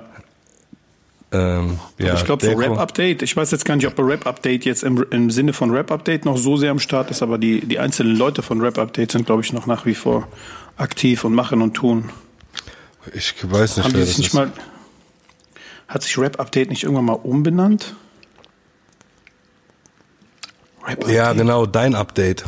ähm, ja, ich glaube, Deko- Rap-Update, ich weiß jetzt gar nicht, ob Rap-Update jetzt im, im Sinne von Rap-Update noch so sehr am Start ist, aber die, die einzelnen Leute von Rap-Update sind, glaube ich, noch nach wie vor aktiv und machen und tun. Ich weiß nicht, Haben die sich nicht ist. mal, hat sich Rap-Update nicht irgendwann mal umbenannt? Rap-Update? ja, genau, dein Update.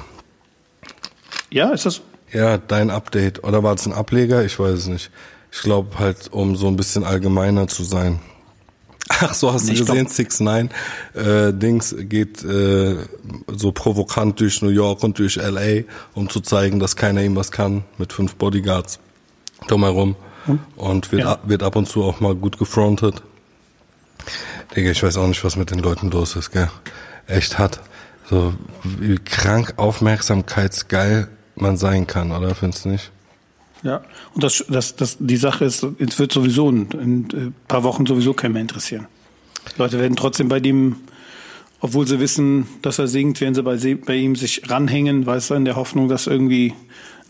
Ja, ist das? Ja, dein Update. Oder war es ein Ableger? Ich weiß es nicht. Ich glaube halt, um so ein bisschen allgemeiner zu sein. Ach so, hast Nee, du gesehen, 6 9 äh, Dings geht äh, so provokant durch New York und durch LA, um zu zeigen, dass keiner ihm was kann, mit fünf Bodyguards drumherum. Und wird, Ja. ab, wird ab und zu auch mal gut gefrontet. Digga, ich weiß auch nicht, was mit den Leuten los ist, gell? Echt hat. So, wie krank aufmerksamkeitsgeil man sein kann, oder findest du nicht? Ja. Und das, das, das, die Sache ist, es wird sowieso in, in ein paar Wochen sowieso keinen mehr interessieren. Leute werden trotzdem bei dem, obwohl sie wissen, dass er singt, werden sie bei, bei ihm sich ranhängen, weißt du, in der Hoffnung, dass irgendwie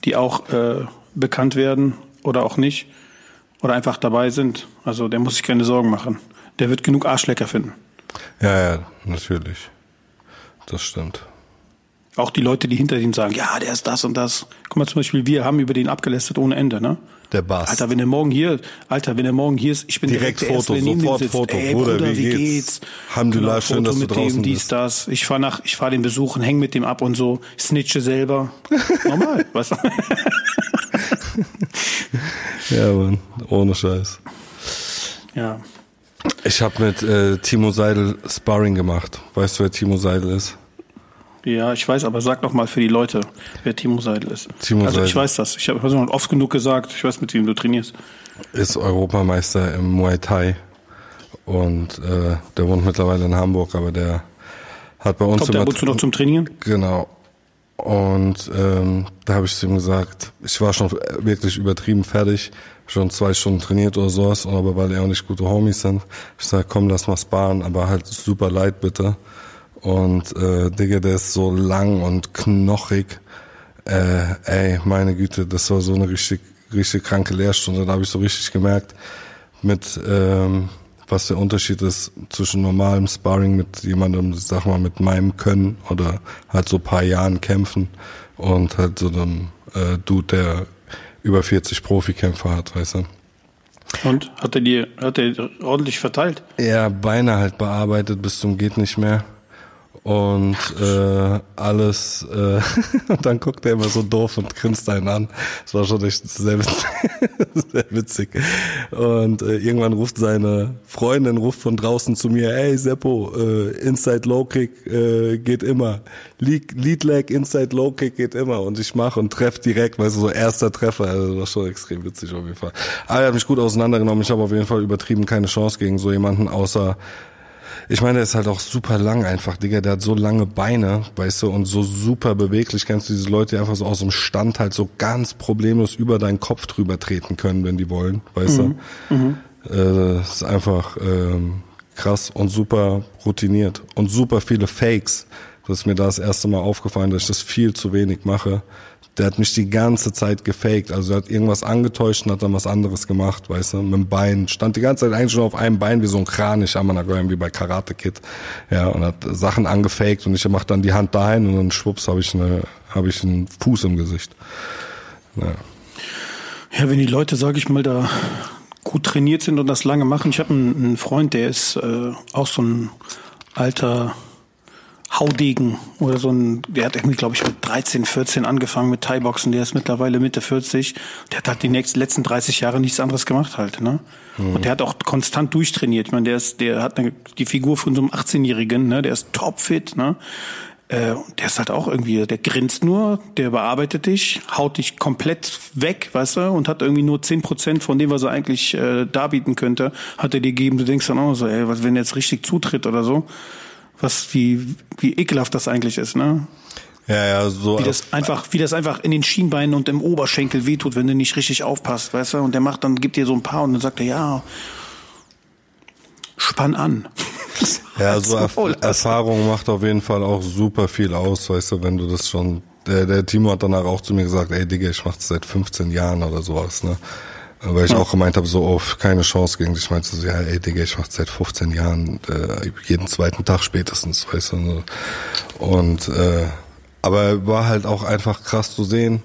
die auch äh, bekannt werden oder auch nicht. Oder einfach dabei sind. Also der muss sich keine Sorgen machen. Der wird genug Arschlecker finden. Ja, ja, natürlich. Das stimmt. Auch die Leute, die hinter ihm sagen, ja, der ist das und das. Guck mal, zum Beispiel, wir haben über den abgelästert ohne Ende, ne? Der Bass. Alter, wenn er morgen hier, Alter, wenn er morgen hier ist, ich bin Direkt direkt, Foto, Erste, sofort sitzt. Foto. Ey, Bruder, Bruder, wie geht's? geht's? Alhamdulillah, schön, Foto dass du mit draußen dem, dies, bist. das. Ich fahr nach, ich fahr den besuchen, häng mit dem ab und so, snitche selber. Normal, du? Ja, Mann, ohne Scheiß. Ja. Ich habe mit äh, Timo Seidel Sparring gemacht. Weißt du, wer Timo Seidel ist? Ja, ich weiß, aber sag doch mal für die Leute, wer Timo Seidel ist. Timo also ich Seidel. weiß das. Ich habe schon oft genug gesagt, ich weiß, mit wem du trainierst. Ist Europameister im Muay Thai. Und äh, der wohnt mittlerweile in Hamburg, aber der hat bei uns Kommt der immer... ab und zu noch zum Trainieren? Genau. Und ähm, da habe ich zu ihm gesagt, ich war schon wirklich übertrieben fertig, schon zwei Stunden trainiert oder sowas, aber weil er auch nicht gute Homies sind, ich sag, komm, lass mal sparen, aber halt super light bitte. Und äh, Digga, der ist so lang und knochig. Äh, ey, meine Güte, das war so eine richtig, richtig kranke Lehrstunde. Da habe ich so richtig gemerkt, mit ähm, was der Unterschied ist zwischen normalem Sparring mit jemandem, sag mal, mit meinem Können oder halt so paar Jahren kämpfen und halt so einem äh, Dude, der über 40 Profikämpfer hat, weißt du. Und hat er dir, hat er ordentlich verteilt? Ja, Beine halt bearbeitet bis zum geht nicht mehr und äh, alles äh, und dann guckt er immer so doof und grinst einen an. Das war schon echt sehr witzig. sehr witzig. Und äh, irgendwann ruft seine Freundin ruft von draußen zu mir, hey Seppo, äh, Inside Low Kick äh, geht immer. Lead, Lead Leg, Inside Low Kick geht immer und ich mache und treff direkt, weißt du, so erster Treffer, also das war schon extrem witzig auf jeden Fall. Aber er hat mich gut auseinandergenommen, ich habe auf jeden Fall übertrieben keine Chance gegen so jemanden, außer ich meine, der ist halt auch super lang einfach, Digga. Der hat so lange Beine, weißt du, und so super beweglich. Kennst du diese Leute, die einfach so aus dem Stand halt so ganz problemlos über deinen Kopf drüber treten können, wenn die wollen, weißt mhm. du? Mhm. Äh, das ist einfach ähm, krass und super routiniert und super viele Fakes. Das ist mir da das erste Mal aufgefallen, dass ich das viel zu wenig mache der hat mich die ganze Zeit gefaked. Also er hat irgendwas angetäuscht und hat dann was anderes gemacht, weißt du, mit dem Bein. Stand die ganze Zeit eigentlich nur auf einem Bein wie so ein Kranich, Amanagoyim, wie bei Karate Kid. Ja, und hat Sachen angefaked und ich mach dann die Hand dahin und dann schwupps habe ich eine, habe ich einen Fuß im Gesicht. Ja. ja, wenn die Leute, sage ich mal, da gut trainiert sind und das lange machen. Ich habe einen, einen Freund, der ist äh, auch so ein alter Haudegen oder so ein, der hat irgendwie, glaube ich, mit 13, 14 angefangen mit Thai-Boxen, der ist mittlerweile Mitte 40. Der hat halt die nächsten, letzten 30 Jahre nichts anderes gemacht halt, ne? Mhm. Und der hat auch konstant durchtrainiert. Ich meine, der ist, der hat eine, die Figur von so einem 18-Jährigen, ne? Der ist topfit, ne? Äh, der ist halt auch irgendwie, der grinst nur, der bearbeitet dich, haut dich komplett weg, weißt du, und hat irgendwie nur zehn Prozent von dem, was er eigentlich äh, darbieten könnte, hat er dir gegeben. Du denkst dann auch so, ey, was, wenn er jetzt richtig zutritt oder so was wie wie ekelhaft das eigentlich ist, ne? Ja, ja, so. Wie das einfach, wie das einfach in den Schienbeinen und im Oberschenkel wehtut, wenn du nicht richtig aufpasst, weißt du? Und der macht dann, gibt dir so ein paar und dann sagt er, ja, spann an. ja, so Erf Erfahrung macht auf jeden Fall auch super viel aus, weißt du, wenn du das schon, der, der Timo hat danach auch zu mir gesagt, ey Digga, ich mach das seit 15 Jahren oder sowas, ne? Weil ich ja. auch gemeint habe, so auf keine Chance gegen dich. Ich meinte so, ja, ey Digga, ich mach seit 15 Jahren, äh, jeden zweiten Tag spätestens, weißt du. Und äh, aber war halt auch einfach krass zu sehen,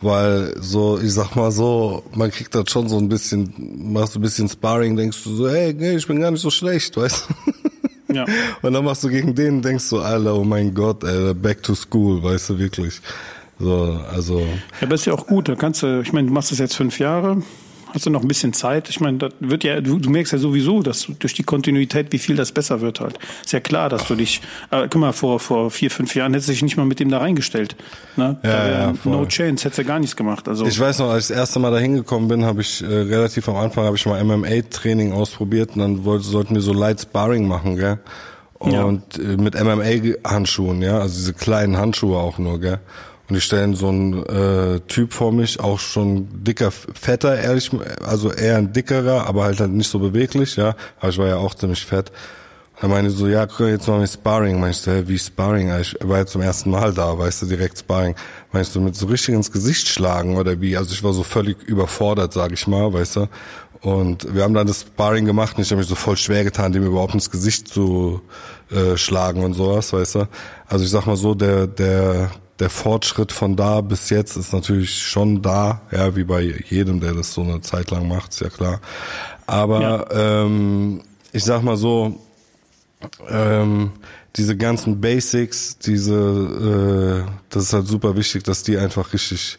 weil so, ich sag mal so, man kriegt das schon so ein bisschen, machst du ein bisschen Sparring, denkst du so, hey, nee, ich bin gar nicht so schlecht, weißt du. Ja. Und dann machst du gegen den, denkst du, Alter, oh mein Gott, ey, back to school, weißt du, wirklich. So, also. Ja, aber ist ja auch gut, da kannst du, ich meine, du machst das jetzt fünf Jahre, hast du noch ein bisschen Zeit. Ich meine, das wird ja, du, du merkst ja sowieso, dass durch die Kontinuität, wie viel das besser wird halt. Ist ja klar, dass du dich, äh, guck mal, vor, vor vier, fünf Jahren hättest du dich nicht mal mit dem da reingestellt. Ne? Ja, ja, no chance, hättest du gar nichts gemacht. Also ich weiß noch, als ich das erste Mal da hingekommen bin, habe ich äh, relativ am Anfang habe ich mal MMA-Training ausprobiert und dann wollte, sollten wir so Light Sparring machen, gell? Und ja. äh, mit MMA-Handschuhen, ja, also diese kleinen Handschuhe auch nur, gell? Und die stellen so einen äh, Typ vor mich, auch schon dicker, fetter, ehrlich, also eher ein dickerer, aber halt, halt nicht so beweglich, ja. Aber ich war ja auch ziemlich fett. Und dann meine ich so, ja, jetzt machen wir Sparring. Meinst du, hey, wie Sparring? Ich war ja zum ersten Mal da, weißt du, direkt Sparring. Meinst du, mit so richtig ins Gesicht schlagen oder wie? Also ich war so völlig überfordert, sag ich mal, weißt du. Und wir haben dann das Sparring gemacht und ich habe mich so voll schwer getan, dem überhaupt ins Gesicht zu äh, schlagen und sowas, weißt du. Also ich sag mal so, der, der, der Fortschritt von da bis jetzt ist natürlich schon da, ja, wie bei jedem, der das so eine Zeit lang macht, ist ja klar. Aber ja. Ähm, ich sag mal so, ähm, diese ganzen Basics, diese, äh, das ist halt super wichtig, dass die einfach richtig,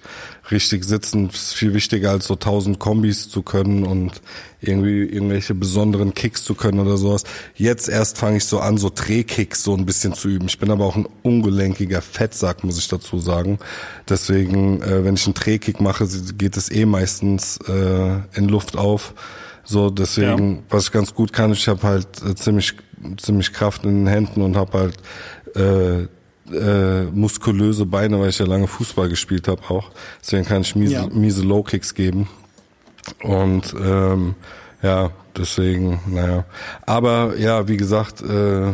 richtig sitzen. Das ist viel wichtiger als so tausend Kombis zu können und irgendwie irgendwelche besonderen Kicks zu können oder sowas. Jetzt erst fange ich so an, so Drehkicks so ein bisschen zu üben. Ich bin aber auch ein ungelenkiger Fettsack, muss ich dazu sagen. Deswegen, äh, wenn ich einen Drehkick mache, geht es eh meistens äh, in Luft auf. So, deswegen, ja. was ich ganz gut kann, ich habe halt äh, ziemlich ziemlich Kraft in den Händen und habe halt äh, äh, muskulöse Beine, weil ich ja lange Fußball gespielt habe auch. Deswegen kann ich miese, ja. miese Low Kicks geben. Und ähm, ja, deswegen, naja. Aber ja, wie gesagt, äh,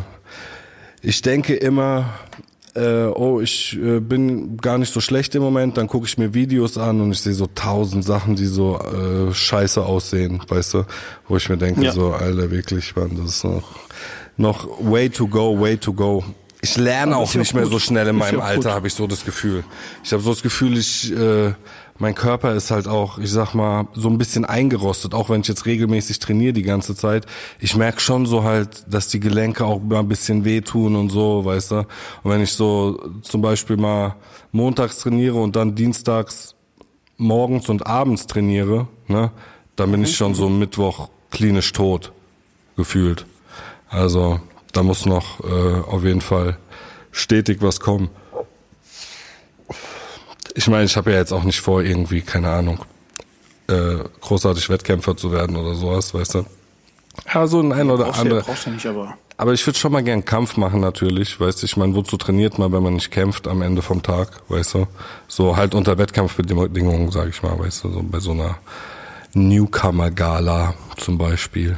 ich denke immer, äh, oh, ich äh, bin gar nicht so schlecht im Moment, dann gucke ich mir Videos an und ich sehe so tausend Sachen, die so äh, scheiße aussehen, weißt du, wo ich mir denke, ja. so, Alter, wirklich, man, das ist noch, noch way to go, way to go. Ich lerne auch nicht mehr so schnell in meinem Alter, habe ich so das Gefühl. Ich habe so das Gefühl, ich äh, mein Körper ist halt auch, ich sag mal, so ein bisschen eingerostet, auch wenn ich jetzt regelmäßig trainiere die ganze Zeit. Ich merk schon so halt, dass die Gelenke auch mal ein bisschen wehtun und so, weißt du. Und wenn ich so zum Beispiel mal montags trainiere und dann dienstags morgens und abends trainiere, ne, dann bin ich schon so Mittwoch klinisch tot gefühlt. Also da muss noch äh, auf jeden Fall stetig was kommen. Ich meine, ich habe ja jetzt auch nicht vor, irgendwie, keine Ahnung, äh, großartig Wettkämpfer zu werden oder sowas, weißt du? Ja, so ein ein oder brauchst andere. Ja, brauchst du nicht, aber. Aber ich würde schon mal gern Kampf machen natürlich, weißt du. Ich meine, wozu trainiert man, wenn man nicht kämpft am Ende vom Tag, weißt du? So halt unter Wettkampfbedingungen, sage ich mal, weißt du, so bei so einer Newcomer-Gala zum Beispiel.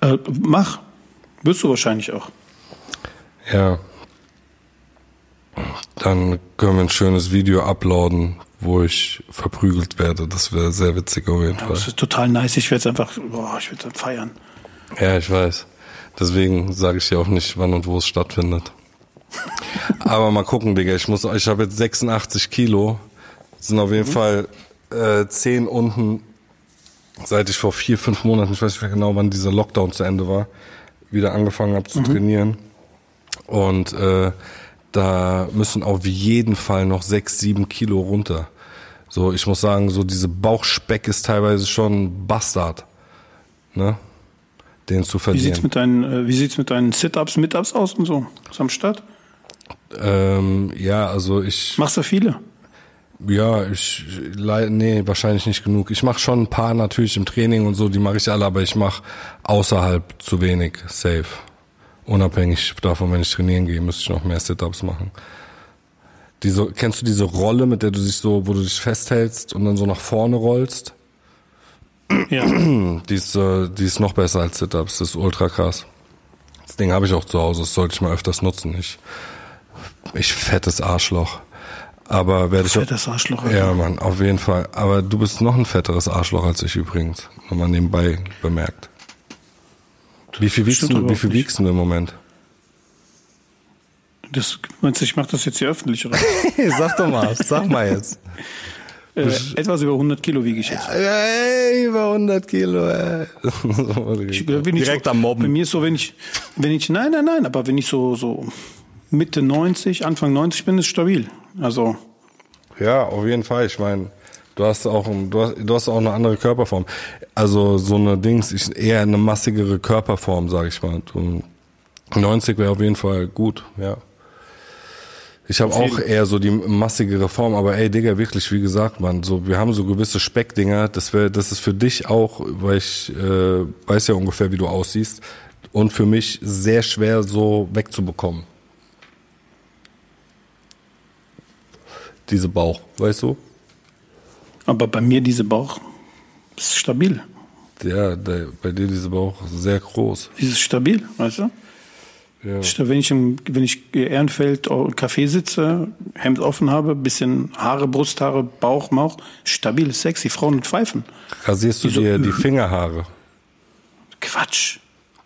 Äh, mach. Wirst du wahrscheinlich auch. Ja, dann können wir ein schönes Video uploaden, wo ich verprügelt werde. Das wäre sehr witzig auf jeden ja, Fall. Das ist total nice. Ich werde es einfach, boah, ich werde feiern. Ja, ich weiß. Deswegen sage ich dir auch nicht, wann und wo es stattfindet. Aber mal gucken, Digga. Ich muss, ich habe jetzt 86 Kilo. Das sind auf jeden mhm. Fall äh, 10 unten, seit ich vor vier, fünf Monaten, ich weiß nicht mehr genau, wann dieser Lockdown zu Ende war, wieder angefangen habe zu mhm. trainieren. Und äh, da müssen auf jeden Fall noch sechs, sieben Kilo runter. So, ich muss sagen, so diese Bauchspeck ist teilweise schon Bastard, ne? Den zu verlieren. Wie sieht's mit deinen, äh, wie sieht's mit deinen Sit-ups, Mit-ups aus und so? Ist am Start? Ähm, ja, also ich. Machst du viele? Ja, ich nee, wahrscheinlich nicht genug. Ich mache schon ein paar natürlich im Training und so, die mache ich alle, aber ich mache außerhalb zu wenig, safe. Unabhängig davon, wenn ich trainieren gehe, müsste ich noch mehr Sit-Ups machen. Diese, kennst du diese Rolle, mit der du dich so, wo du dich festhältst und dann so nach vorne rollst? Ja. Die ist, äh, die ist noch besser als Sit-Ups, das ist ultra krass. Das Ding habe ich auch zu Hause, das sollte ich mal öfters nutzen. Ich, ich fettes Arschloch. Aber werde ich. Fettes Arschloch. Ja, ja, Mann, auf jeden Fall. Aber du bist noch ein fetteres Arschloch als ich übrigens. Nochmal nebenbei bemerkt. Wie viel wiegst, du, wie viel wiegst du im Moment? Das, meinst du, ich mache das jetzt hier öffentlich, oder? sag doch mal, sag mal jetzt. Äh, etwas über 100 Kilo wiege ich jetzt. Ey, über 100 Kilo, ey. ich, bin Direkt so, am Mobben. Bei mir ist so, wenn ich, wenn ich, nein, nein, nein, aber wenn ich so, so Mitte 90, Anfang 90 bin, ist stabil. Also. Ja, auf jeden Fall. Ich meine, Du hast auch, du hast, du hast auch eine andere Körperform. Also so eine Dings, ich, eher eine massigere Körperform, sag ich mal. Und 90 wäre auf jeden Fall gut, ja. Ich habe auch eher so die massigere Form, aber ey, Digga, wirklich, wie gesagt, man, so wir haben so gewisse Speckdinger, das wäre, das ist für dich auch, weil ich äh, weiß ja ungefähr, wie du aussiehst, und für mich sehr schwer so wegzubekommen. Diese Bauch, weißt du? Aber bei mir diese Bauch ist stabil. Ja, der, bei dir diese Bauch sehr groß. Ist stabil, weißt du? Ja. Wenn ich im, wenn ich Ehrenfeld im Café sitze, Hemd offen habe, bisschen Haare, Brusthaare, Bauch, Mauch, stabil, sexy, Frauen mit Pfeifen. Rasierst du die dir so, die Fingerhaare? Quatsch.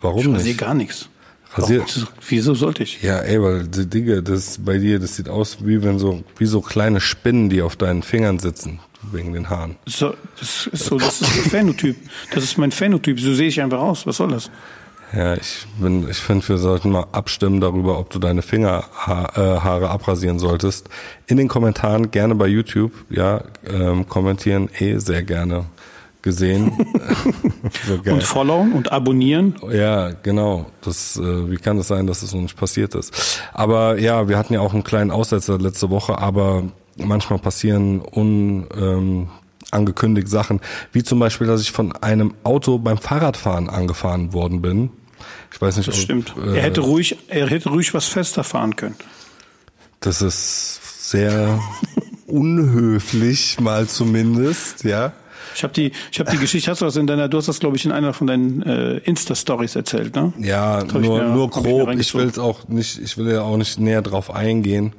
Warum ich nicht? Ich rasiere gar nichts. Rasiert. Wieso sollte ich? Ja, ey, weil die Dinge, das bei dir, das sieht aus wie wenn so, wie so kleine Spinnen, die auf deinen Fingern sitzen wegen den Haaren. So, das ist so, das ist ein Phänotyp. Das ist mein Phänotyp. So sehe ich einfach aus. Was soll das? Ja, ich bin, ich finde, wir sollten mal abstimmen darüber, ob du deine Fingerhaare äh, abrasieren solltest. In den Kommentaren gerne bei YouTube, ja, ähm, kommentieren eh sehr gerne gesehen. so und followen und abonnieren. Ja, genau. Das, äh, wie kann das sein, dass das noch nicht passiert ist? Aber ja, wir hatten ja auch einen kleinen Aussetzer letzte Woche, aber manchmal passieren unangekündigt ähm, Sachen, wie zum Beispiel, dass ich von einem Auto beim Fahrradfahren angefahren worden bin. Ich weiß nicht, das ob, stimmt. Äh, er hätte ruhig, er hätte ruhig was fester fahren können. Das ist sehr unhöflich, mal zumindest, ja. Ich habe die, ich habe die Geschichte. Hast du das in deiner? Du hast das, glaube ich, in einer von deinen äh, Insta-Stories erzählt, ne? Ja, nur, mir, nur grob. Ich, ich will es auch nicht. Ich will ja auch nicht näher drauf eingehen.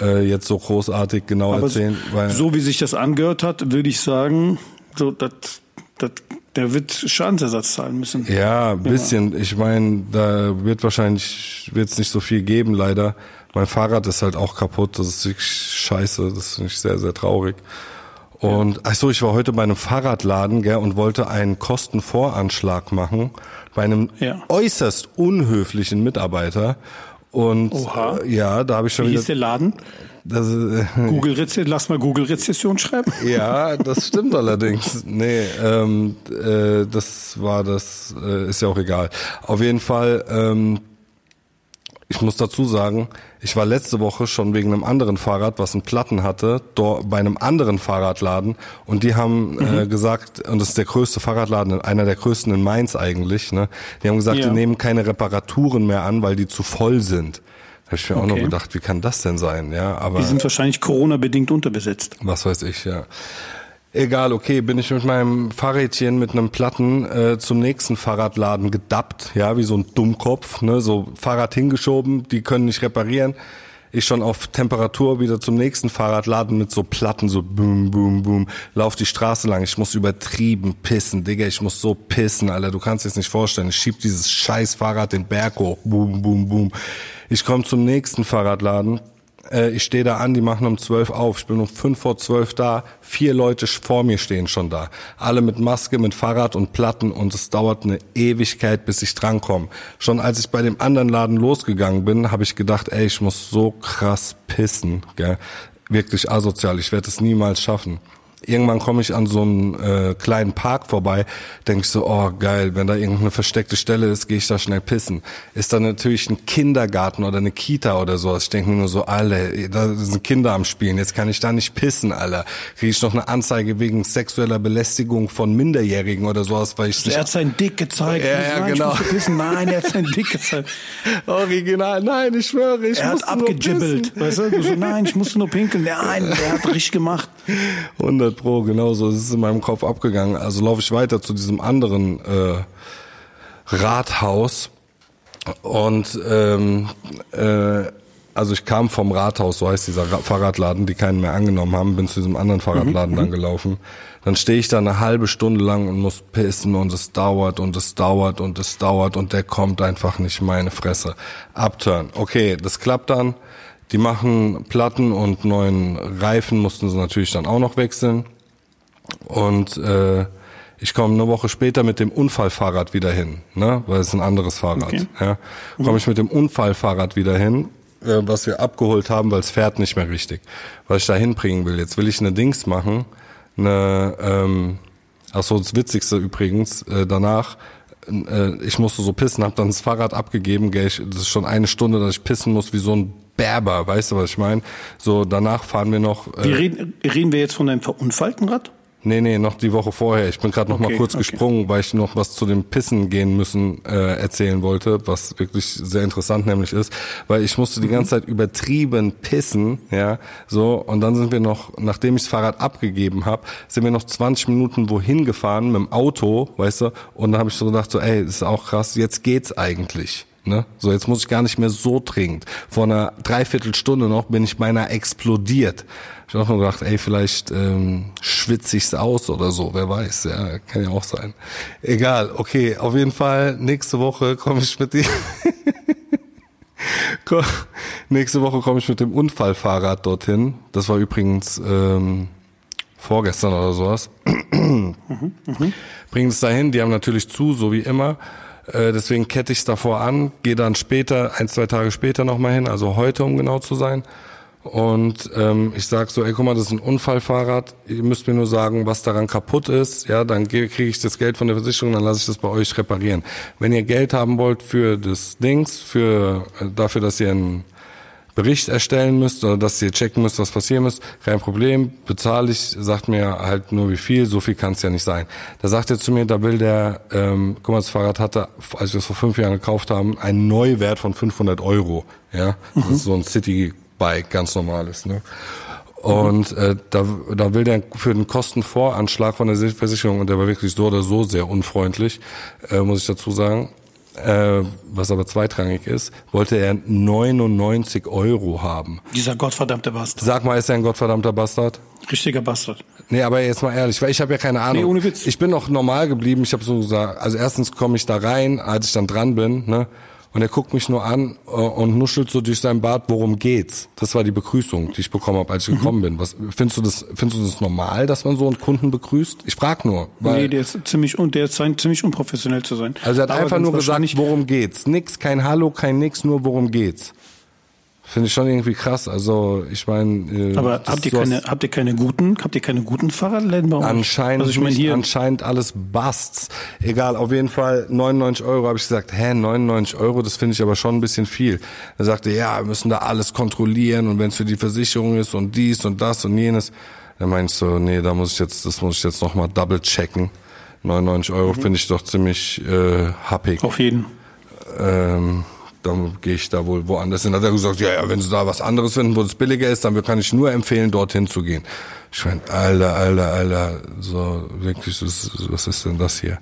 Äh, jetzt so großartig genau Aber erzählen. Weil so wie sich das angehört hat, würde ich sagen, so das, das, der wird Schadensersatz zahlen müssen. Ja, ein bisschen. Ja. Ich meine, da wird wahrscheinlich wird's nicht so viel geben, leider. Mein Fahrrad ist halt auch kaputt. Das ist wirklich scheiße. Das finde ich sehr, sehr traurig. Und ach so, ich war heute bei einem Fahrradladen gell, und wollte einen Kostenvoranschlag machen bei einem ja. äußerst unhöflichen Mitarbeiter. Und Oha. Äh, ja, da habe ich schon Wie hieß der Laden? Das, äh, Google Rezession, lass mal Google Rezession schreiben. Ja, das stimmt allerdings. Nee, ähm, äh, das war das, äh, ist ja auch egal. Auf jeden Fall. Ähm, ich muss dazu sagen, ich war letzte Woche schon wegen einem anderen Fahrrad, was einen Platten hatte, bei einem anderen Fahrradladen und die haben äh, mhm. äh, gesagt, und das ist der größte Fahrradladen, einer der größten in Mainz eigentlich, ne? Die haben gesagt, ja. die nehmen keine Reparaturen mehr an, weil die zu voll sind. Da habe ich mir okay. auch noch gedacht, wie kann das denn sein? Ja, aber die sind wahrscheinlich Corona-bedingt unterbesetzt. Was weiß ich, ja. Egal, okay, bin ich mit meinem Fahrrädchen mit einem Platten äh, zum nächsten Fahrradladen gedappt, ja, wie so ein Dummkopf, ne, so Fahrrad hingeschoben, die können nicht reparieren. Ich schon auf Temperatur wieder zum nächsten Fahrradladen mit so Platten, so boom, boom, boom, lauf die Straße lang. Ich muss übertrieben pissen, Digga, ich muss so pissen, Alter, du kannst das nicht vorstellen. Ich schieb dieses scheiß Fahrrad den Berg hoch, boom, boom, boom. Ich komme zum nächsten Fahrradladen, äh, ich stehe da an, die machen um zwölf auf. Ich bin um fünf vor zwölf da. Vier Leute vor mir stehen schon da. Alle mit Maske, mit Fahrrad und Platten und es dauert eine Ewigkeit, bis ich drankomme. Schon als ich bei dem anderen Laden losgegangen bin, habe ich gedacht, ey, ich muss so krass pissen. Gell? Wirklich asozial. Ich werde es niemals schaffen. Irgendwann komme ich an so einem äh, kleinen Park vorbei, denke ich so, oh geil, wenn da irgendeine versteckte Stelle ist, gehe ich da schnell pissen. Ist da natürlich ein Kindergarten oder eine Kita oder sowas. Ich denke mir nur so, alle, da sind Kinder am Spielen, jetzt kann ich da nicht pissen, Alter. Kriege ich noch eine Anzeige wegen sexueller Belästigung von Minderjährigen oder sowas, weil ich nicht... Er hat sein Dick gezeigt. Ja, ja, genau. Nein, er hat sein Dick gezeigt. Original, nein, ich schwöre, ich Er hat abgejibbelt, weißt du? du so, nein, ich musste nur pinkeln. Nein, der hat richtig gemacht. 100 100 Pro, genauso ist es in meinem Kopf abgegangen. Also laufe ich weiter zu diesem anderen äh, Rathaus und ähm, äh, also ich kam vom Rathaus, so heißt dieser Fahrradladen, die keinen mehr angenommen haben, bin zu diesem anderen Fahrradladen mhm. dann gelaufen. Dann stehe ich da eine halbe Stunde lang und muss pissen und es dauert und es dauert und es dauert und der kommt einfach nicht meine Fresse. Upturn. Okay, das klappt dann. Die machen Platten und neuen Reifen mussten sie natürlich dann auch noch wechseln. Und äh, ich komme eine Woche später mit dem Unfallfahrrad wieder hin, ne? weil es ein anderes Fahrrad. Okay. Ja. Komme ich mit dem Unfallfahrrad wieder hin, äh, was wir abgeholt haben, weil es fährt nicht mehr richtig. Was ich da hinbringen will. Jetzt will ich eine Dings machen, eine, ähm, ach so das Witzigste übrigens, äh, danach, äh, ich musste so pissen, habe dann das Fahrrad abgegeben, gell, ich, das ist schon eine Stunde, dass ich pissen muss wie so ein Berber, weißt du, was ich meine? So, danach fahren wir noch. Äh, Wie reden, reden wir jetzt von einem verunfallten Rad? Nee, nee, noch die Woche vorher. Ich bin gerade noch okay, mal kurz okay. gesprungen, weil ich noch was zu dem Pissen gehen müssen äh, erzählen wollte, was wirklich sehr interessant nämlich ist, weil ich musste die mhm. ganze Zeit übertrieben pissen, ja, so und dann sind wir noch, nachdem ich das Fahrrad abgegeben habe, sind wir noch 20 Minuten wohin gefahren mit dem Auto, weißt du, und dann habe ich so gedacht, so, ey, das ist auch krass, jetzt geht's eigentlich. Ne? So, jetzt muss ich gar nicht mehr so dringend. Vor einer Dreiviertelstunde noch bin ich beinahe explodiert. Ich habe auch gedacht, ey, vielleicht ähm, schwitze ich's aus oder so, wer weiß, ja, kann ja auch sein. Egal, okay, auf jeden Fall, nächste Woche komme ich mit dir. nächste Woche komme ich mit dem Unfallfahrrad dorthin. Das war übrigens ähm, vorgestern oder sowas. mhm, mh. Bringen es dahin, die haben natürlich zu, so wie immer. Äh, deswegen kette ich es davor an, gehe dann später, ein, zwei Tage später nochmal hin, also heute, um genau zu sein. Und ähm, ich sag so, ey, guck mal, das ist ein Unfallfahrrad. Ihr müsst mir nur sagen, was daran kaputt ist. Ja, dann kriege ich das Geld von der Versicherung, dann lasse ich das bei euch reparieren. Wenn ihr Geld haben wollt für das Dings, für äh, dafür, dass ihr einen Bericht erstellen müsst oder dass ihr checken müsst, was passieren muss, kein Problem, bezahle ich, sagt mir halt nur wie viel, so viel kann es ja nicht sein. Da sagt er zu mir, da will der, ähm, guck mal, das Fahrrad hatte, als wir es vor fünf Jahren gekauft haben, einen Neuwert von 500 Euro. Ja, das mhm. ist so ein City-Bike, ganz normales. Ne? Und äh, da, da will der für den Kostenvoranschlag von der Versicherung, und der war wirklich so oder so sehr unfreundlich, äh, muss ich dazu sagen, äh, was aber zweitrangig ist, wollte er 99 Euro haben. Dieser gottverdammte Bastard. Sag mal, ist er ein gottverdammter Bastard? Richtiger Bastard. Nee, aber jetzt mal ehrlich, weil ich habe ja keine Ahnung. Nee, ohne Witz. Ich bin noch normal geblieben. Ich habe so gesagt, also erstens komme ich da rein, als ich dann dran bin, ne? Und er guckt mich nur an äh, und nuschelt so durch sein Bart, worum geht's? Das war die Begrüßung, die ich bekommen habe, als ich gekommen bin. Was findest du das? Findest du das normal, dass man so einen Kunden begrüßt? Ich frag nur. Weil, nee, der ist ziemlich und der scheint ziemlich unprofessionell zu sein. also er hat Aber einfach nur gesagt, worum geht's? Nix, kein Hallo, kein nix, nur worum geht's. Finde ich schon irgendwie krass. Also ich meine, äh, Aber habt ihr keine, habt ihr keine guten, habt ihr keine guten Fahrradläden bei euch? Anscheinend, Also ich nicht, hier, anscheinend alles Busts. Egal, auf jeden Fall 99 Euro habe ich gesagt, hä, 99 Euro, das finde ich aber schon ein bisschen viel. Er sagte, ja, wir müssen da alles kontrollieren und wenn es für die Versicherung ist und dies und das und jenes. Dann meinst du, nee, da muss ich jetzt, das muss ich jetzt nochmal double checken. 99 Euro finde ich doch ziemlich äh, happig. auf jeden. Ähm, dann gehe ich da wohl woanders hin. Hat er gesagt, ja, ja, wenn Sie da was anderes finden, wo es billiger ist, dann kann ich nur empfehlen, dorthin zu gehen. Ich mein, Alter, Alter, Alter, so wirklich, was, was ist denn das hier?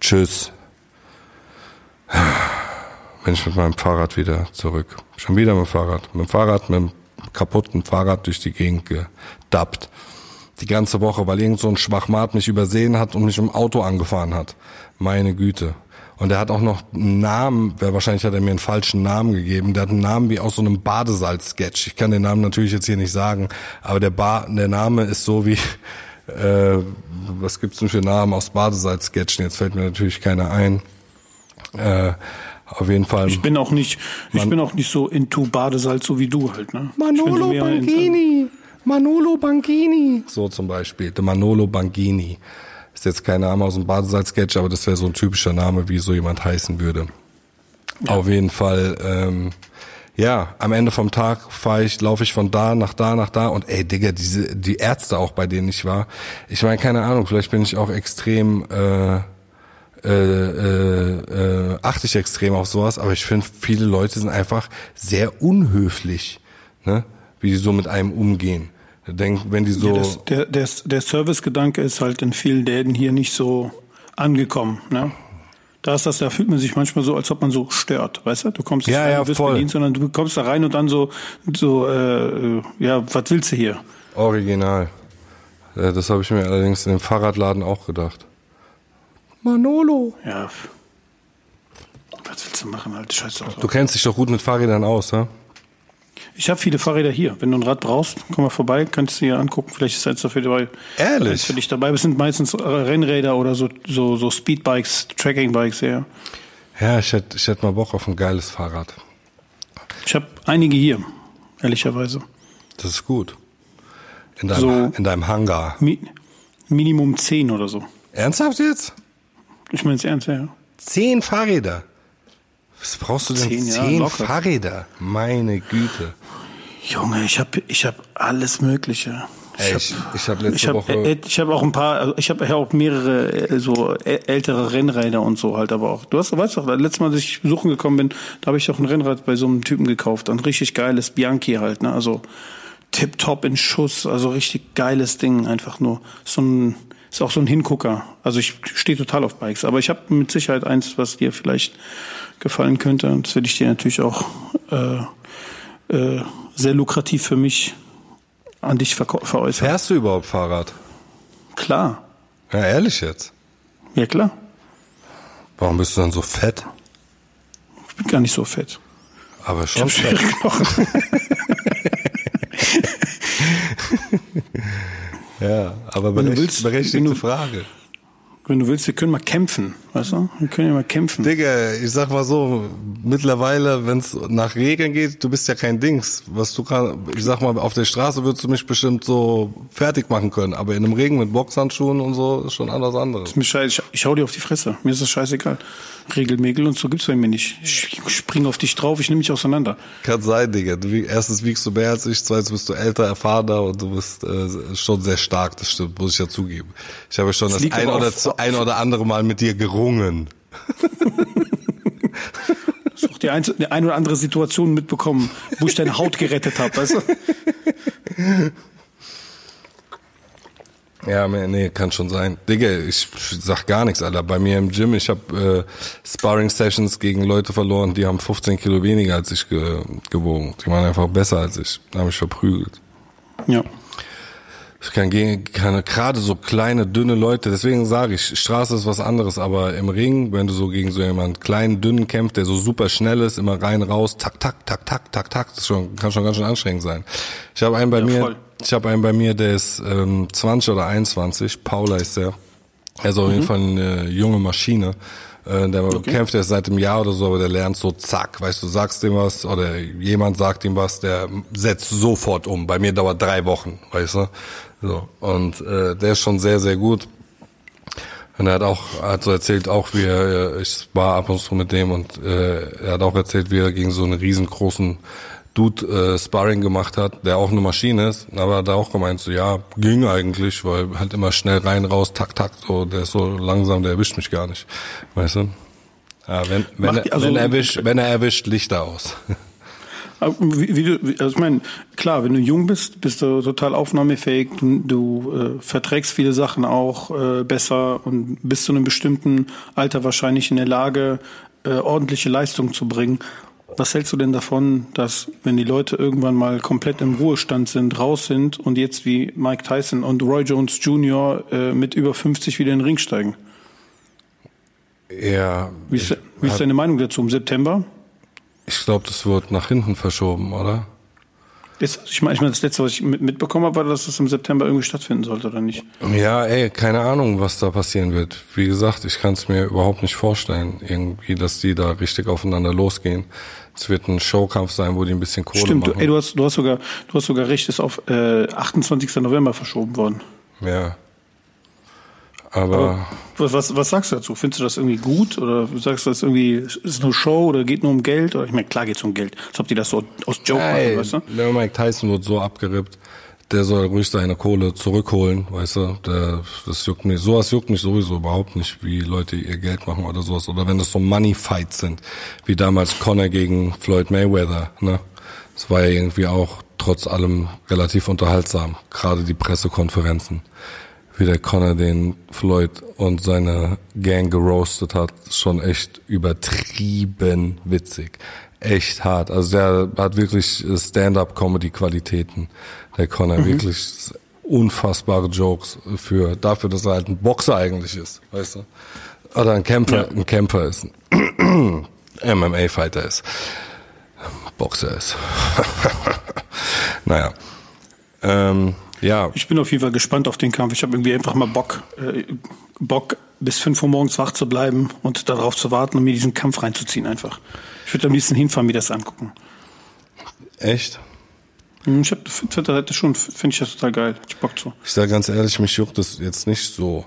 Tschüss. Bin ich mit meinem Fahrrad wieder zurück. Schon wieder mit dem Fahrrad. Mit dem Fahrrad, mit dem kaputten Fahrrad durch die Gegend gedappt. Die ganze Woche, weil irgend so ein Schwachmat mich übersehen hat und mich im Auto angefahren hat. Meine Güte. Und er hat auch noch einen Namen, wer wahrscheinlich hat er mir einen falschen Namen gegeben. Der hat einen Namen wie aus so einem Badesalz-Sketch. Ich kann den Namen natürlich jetzt hier nicht sagen, aber der, ba der Name ist so wie, äh, was gibt's denn für Namen aus Badesalz-Sketchen? Jetzt fällt mir natürlich keiner ein. Äh, auf jeden Fall. Ich bin auch nicht, ich bin auch nicht so into Badesalz, so wie du halt, ne? so Manolo in- Banchini. Manolo Banchini. So zum Beispiel. Der Manolo Banchini. Ist jetzt kein Name aus dem Badesalz-Sketch, aber das wäre so ein typischer Name, wie so jemand heißen würde. Auf jeden Fall, ähm, ja, am Ende vom Tag fahre ich, laufe ich von da nach da nach da und ey, Digga, diese, die Ärzte auch, bei denen ich war. Ich meine, keine Ahnung, vielleicht bin ich auch extrem, äh, äh, äh, äh, achte ich extrem auf sowas, aber ich finde, viele Leute sind einfach sehr unhöflich, ne? wie die so mit einem umgehen. Denk, wenn die so, Ja, das, der, der, der Servicegedanke ist halt in vielen Läden hier nicht so angekommen. Ne? Da ist das, da fühlt man sich manchmal so, als ob man so stört, weißt du? Du kommst nicht Ja, rein, ja, du bist voll. bedient, sondern du kommst da rein und dann so, so, äh, ja, was willst du hier? original. Äh, Das habe ich mir allerdings in dem Fahrradladen auch gedacht. Manolo. Ja, was willst du machen halt? Scheiß drauf. Du kennst dich doch gut mit Fahrrädern aus, ne? Ich habe viele Fahrräder hier. Wenn du ein Rad brauchst, komm mal vorbei, kannst du dir angucken. Vielleicht ist eins dafür dabei. Ehrlich? Eins für dich dabei. Das sind meistens äh, Rennräder oder so, so, so Speedbikes, Trackingbikes, ja. Ja, ich hätte ich hätt mal Bock auf ein geiles Fahrrad. Ich habe einige hier, ehrlicherweise. Das ist gut. In deinem, So- in deinem Hangar. Mi Minimum zehn oder so. Ernsthaft jetzt? Ich meine es ernst, ja. Zehn Fahrräder. Was brauchst du denn? Zehn, Zehn, ja. Fahrräder. Meine Güte. Junge, ich habe ich hab alles Mögliche. Ey, ich- ich hab letzte ich hab, Woche- äh, ich habe auch ein paar, also ich habe ja auch mehrere äh, so ältere Rennräder und so halt, aber auch. Du hast, weißt doch, letztes Mal, als ich besuchen gekommen bin, da habe ich doch ein Rennrad bei so einem Typen gekauft, ein richtig geiles Bianchi halt, ne, also tipptopp in Schuss, also richtig geiles Ding, einfach nur so ein ist auch so ein Hingucker. Also ich stehe total auf Bikes, aber ich habe mit Sicherheit eins, was dir vielleicht gefallen könnte. Und das werde ich dir natürlich auch äh, äh, sehr lukrativ für mich an dich verkau- veräußern. Fährst du überhaupt Fahrrad? Klar, Ja, ehrlich jetzt. ja klar. Warum bist du dann so fett? Ich bin gar nicht so fett. Aber Ich schon habe fett. Ja, aber Wenn du berecht, willst, berechtigte du- Frage. Wenn du willst, wir können mal kämpfen, weißt du? Wir können ja mal kämpfen. Digga, ich sag mal so, mittlerweile, wenn es nach Regeln geht, du bist ja kein Dings. Was du kann, ich sag mal, auf der Straße würdest du mich bestimmt so fertig machen können, aber in einem Regen mit Boxhandschuhen und so ist schon anders anderes. Ist mir scheiße, ich, ich hau dir auf die Fresse. Mir ist das scheißegal. Regelmägel und so gibt's bei mir nicht. Ich spring auf dich drauf, ich nehme dich auseinander. Kann sein, Digga. Du, erstens wiegst du mehr als ich, zweitens bist du älter, erfahrener und du bist äh, schon sehr stark, das stimmt, muss ich ja zugeben. Ich habe schon das, liegt ein oder, auf- zu, ein oder andere Mal mit dir gerungen. Hast auch die, ein, die ein oder andere Situation mitbekommen, wo ich deine Haut gerettet habe, weißt du? Ja, nee, kann schon sein. Digga, ich sag gar nichts, Alter. Bei mir im Gym, ich habe äh, Sparring-Sessions gegen Leute verloren, die haben 15 Kilo weniger als ich ge gewogen. Die waren einfach besser als ich. Da habe ich verprügelt. Ja. Ich kann gegen keine gerade so kleine dünne Leute. Deswegen sage ich, Straße ist was anderes. Aber im Ring, wenn du so gegen so jemanden kleinen dünnen kämpft, der so super schnell ist, immer rein raus, tak tak tak tak tak tak, das schon, kann schon ganz schön anstrengend sein. Ich habe einen bei Ja, mir, voll. Ich habe einen bei mir, der ist ähm, 20 oder 21. Paula ist der. Er ist auf Mhm. jeden Fall eine junge Maschine. Äh, Der kämpft erst seit einem Jahr oder so, aber der lernt so zack, weißt du, sagst ihm was oder jemand sagt ihm was, der setzt sofort um. Bei mir dauert drei Wochen, weißt du. So. Und äh, der ist schon sehr, sehr gut. Und er hat auch, hat so erzählt auch, wie er, äh, ich war ab und zu mit dem und äh, er hat auch erzählt, wie er gegen so einen riesengroßen Dude äh, Sparring gemacht hat, der auch eine Maschine ist, aber hat er auch gemeint, so ja, ging eigentlich, weil halt immer schnell rein, raus, tak, tak, so, der ist so langsam, der erwischt mich gar nicht, weißt du? Ja, wenn, wenn, er, also- wenn er erwischt, wenn er erwischt, Lichter aus. Wie, wie du, also ich meine, klar, wenn du jung bist, bist du total aufnahmefähig, du, du äh, verträgst viele Sachen auch äh, besser und bist zu einem bestimmten Alter wahrscheinlich in der Lage, äh, ordentliche Leistung zu bringen. Was hältst du denn davon, dass wenn die Leute irgendwann mal komplett im Ruhestand sind, raus sind und jetzt wie Mike Tyson und Roy Jones Jr. Äh, mit über 50 wieder in den Ring steigen? Ja, Wie ist, wie ist deine Meinung dazu im September? ich glaube, das wird nach hinten verschoben, oder? Jetzt, ich meine, ich mein, das letzte, was ich mit, mitbekommen habe, war, dass das im September irgendwie stattfinden sollte, oder nicht? Ja, ey, keine Ahnung, was da passieren wird. Wie gesagt, ich kann es mir überhaupt nicht vorstellen, irgendwie, dass die da richtig aufeinander losgehen. Es wird ein Showkampf sein, wo die ein bisschen Kohle Stimmt, machen. ey, du hast, du hast sogar, du hast sogar recht, ist auf äh, 28. November verschoben worden. ja. Aber, Was, was, was sagst du dazu? Findest du das irgendwie gut oder sagst du das irgendwie ist nur Show oder geht nur um Geld? Oder ich meine, klar geht's um Geld. Als ob die das so aus Joke ey, machen, weißt du? der Mike Tyson wird so abgerippt. Der soll ruhig seine Kohle zurückholen, weißt du? Der, das juckt mich, sowas juckt mich sowieso überhaupt nicht, wie Leute ihr Geld machen oder sowas. Oder wenn das so Money-Fights sind, wie damals Conor gegen Floyd Mayweather, ne? Das war ja irgendwie auch trotz allem relativ unterhaltsam. Gerade die Pressekonferenzen. Wie der Conor den Floyd und seine Gang geroastet hat, schon echt übertrieben witzig. Echt hart. Also der hat wirklich Stand-up-Comedy-Qualitäten. Der Conor wirklich unfassbare Jokes für dafür, dass er halt ein Boxer eigentlich ist, weißt du? Oder ein Kämpfer, ein Kämpfer ist, ein MMA-Fighter ist, Boxer ist. naja. Ähm, ja, Ich bin auf jeden Fall gespannt auf den Kampf. Ich habe irgendwie einfach mal Bock, äh, Bock bis 5 Uhr morgens wach zu bleiben und darauf zu warten und mir diesen Kampf reinzuziehen einfach. Ich würde am liebsten hinfahren, mir das angucken. echt? Hm, Ich hab, finde das schon, finde ich das total geil. Ich Bock zu. Ich sage ganz ehrlich, mich juckt das jetzt nicht so.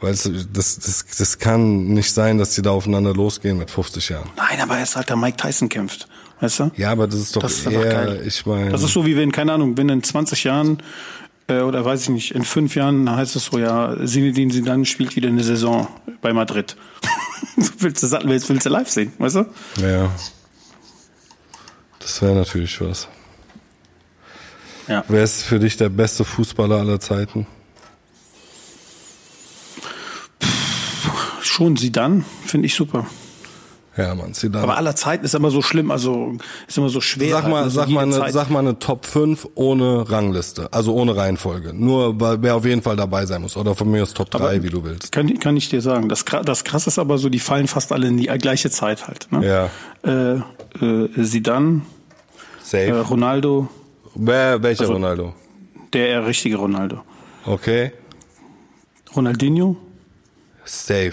Weil das, das, das kann nicht sein, dass die da aufeinander losgehen mit 50 Jahren. Nein, aber er ist halt der Mike Tyson kämpft. Weißt du? Ja, aber das ist doch Das ist eher, geil. ich meine, Das ist so wie wenn, keine Ahnung, wenn in 20 Jahren äh, oder weiß ich nicht, in fünf Jahren dann heißt es so, ja, Zinedine Zidane spielt wieder eine Saison bei Madrid. willst, du, willst, willst du live sehen, weißt du? ja. Das wäre natürlich was. Ja. Wer ist für dich der beste Fußballer aller Zeiten? Schon Zidane, finde ich super. Ja, Mann, Zidane. Aber aller Zeiten ist immer so schlimm, also ist immer so schwer. Sag mal, halt, sag mal, eine, Zeit. sag mal eine Top 5 ohne Rangliste, also ohne Reihenfolge. Nur, weil wer auf jeden Fall dabei sein muss. Oder von mir ist Top 3, wie du willst. Kann, kann ich dir sagen. Das, das krass ist aber so, die fallen fast alle in die gleiche Zeit halt. Ne? Ja. Äh, äh, Zidane, äh, Safe. Ronaldo, Wer, welcher also- Ronaldo? der richtige Ronaldo. Okay. Ronaldinho, Safe.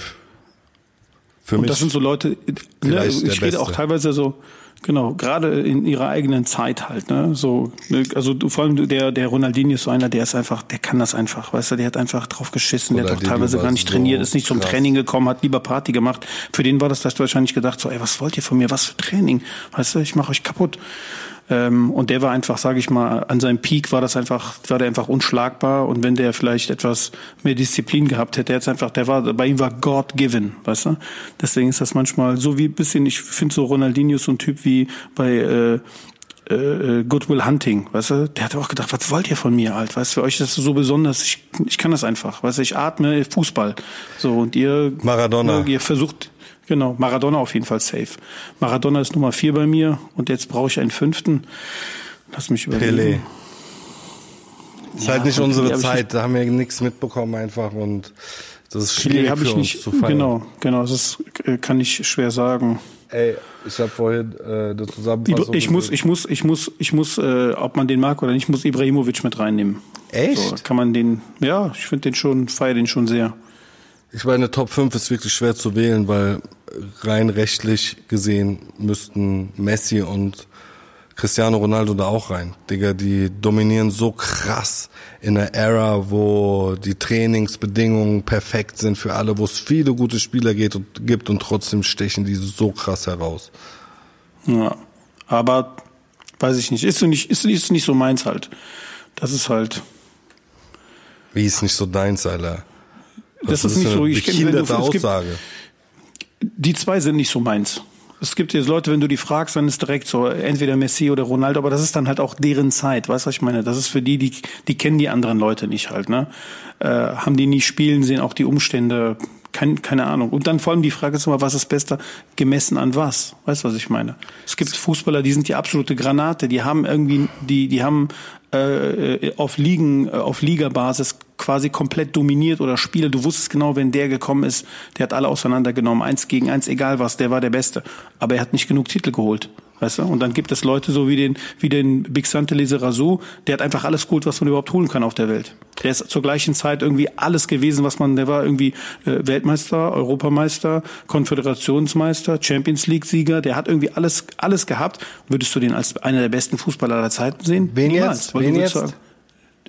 Für Und das sind so Leute, ne, ich rede auch teilweise so, genau, gerade in ihrer eigenen Zeit halt, ne, so, ne, also vor allem der, der Ronaldinho ist so einer, der ist einfach, der kann das einfach, weißt du, der hat einfach drauf geschissen, der hat auch Ronaldinho teilweise gar nicht so trainiert, ist nicht zum krass. Training gekommen, hat lieber Party gemacht. Für den war das, du wahrscheinlich gedacht, so, ey, was wollt ihr von mir, was für Training, weißt du, ich mache euch kaputt. Ähm, und der war einfach, sage ich mal, an seinem Peak war das einfach, war der einfach unschlagbar. Und wenn der vielleicht etwas mehr Disziplin gehabt hätte, jetzt einfach, der war, bei ihm war God given, weißt du? Deswegen ist das manchmal so wie ein bisschen, ich finde so Ronaldinho so ein Typ wie bei äh, äh, Goodwill Hunting, weißt du, der hat auch gedacht, was wollt ihr von mir, halt, weißt du, für euch ist das so besonders, ich, ich kann das einfach, weißt du, ich atme Fußball, so, und ihr, Maradona. ihr versucht, genau, Maradona auf jeden Fall safe. Maradona ist Nummer vier bei mir und jetzt brauche ich einen fünften, lass mich überlegen. Pelé. Ist Ja, halt nicht unsere Pelé ich Zeit, da haben wir nichts mitbekommen einfach und das ist Pelé schwierig habe für ich uns nicht, zu feiern. genau, genau, das äh, kann ich schwer sagen. Ey, ich habe vorhin äh, eine Zusammenfassung. Ich muss, gesehen. ich muss, ich muss, ich muss, äh, ob man den mag oder nicht, muss Ibrahimovic mit reinnehmen. Echt? So, kann man den, ja, ich finde den schon, feiere den schon sehr. Ich meine, Top 5 ist wirklich schwer zu wählen, weil rein rechtlich gesehen müssten Messi und Cristiano Ronaldo da auch rein. Digga, die dominieren so krass in einer Ära, wo die Trainingsbedingungen perfekt sind für alle, wo es viele gute Spieler geht und, gibt und trotzdem stechen die so krass heraus. Ja, aber weiß ich nicht, ist so nicht, ist, ist nicht so meins halt. Das ist halt, Wie ist nicht so deins, Alter? Das ist für nicht so. Ich kenn, wenn du, es gibt, Aussage. die zwei sind nicht so meins. Es gibt jetzt Leute, wenn du die fragst, dann ist direkt so entweder Messi oder Ronaldo, aber das ist dann halt auch deren Zeit, weißt du, was ich meine? Das ist für die, die, die kennen die anderen Leute nicht halt, ne? Äh, haben die nie spielen, sehen auch die Umstände, kein, keine Ahnung. Und dann vor allem die Frage ist immer, was ist besser, gemessen an was? Weißt du, was ich meine? Es gibt Fußballer, die sind die absolute Granate, die haben irgendwie, die, die haben äh, auf Ligen, äh, auf Ligabasis quasi komplett dominiert oder Spiele. Du wusstest genau, wenn der gekommen ist, der hat alle auseinandergenommen, eins gegen eins, egal was, der war der Beste. Aber er hat nicht genug Titel geholt. Weißt du? Und dann gibt es Leute so wie den, wie den Big Sante Lizarazu, der hat einfach alles geholt, was man überhaupt holen kann auf der Welt. Der ist zur gleichen Zeit irgendwie alles gewesen, was man, der war irgendwie äh, Weltmeister, Europameister, Konföderationsmeister, Champions League Sieger, der hat irgendwie alles, alles gehabt. Würdest du den als einer der besten Fußballer aller Zeiten sehen? Wen Niemals, jetzt? Wen jetzt? sagen,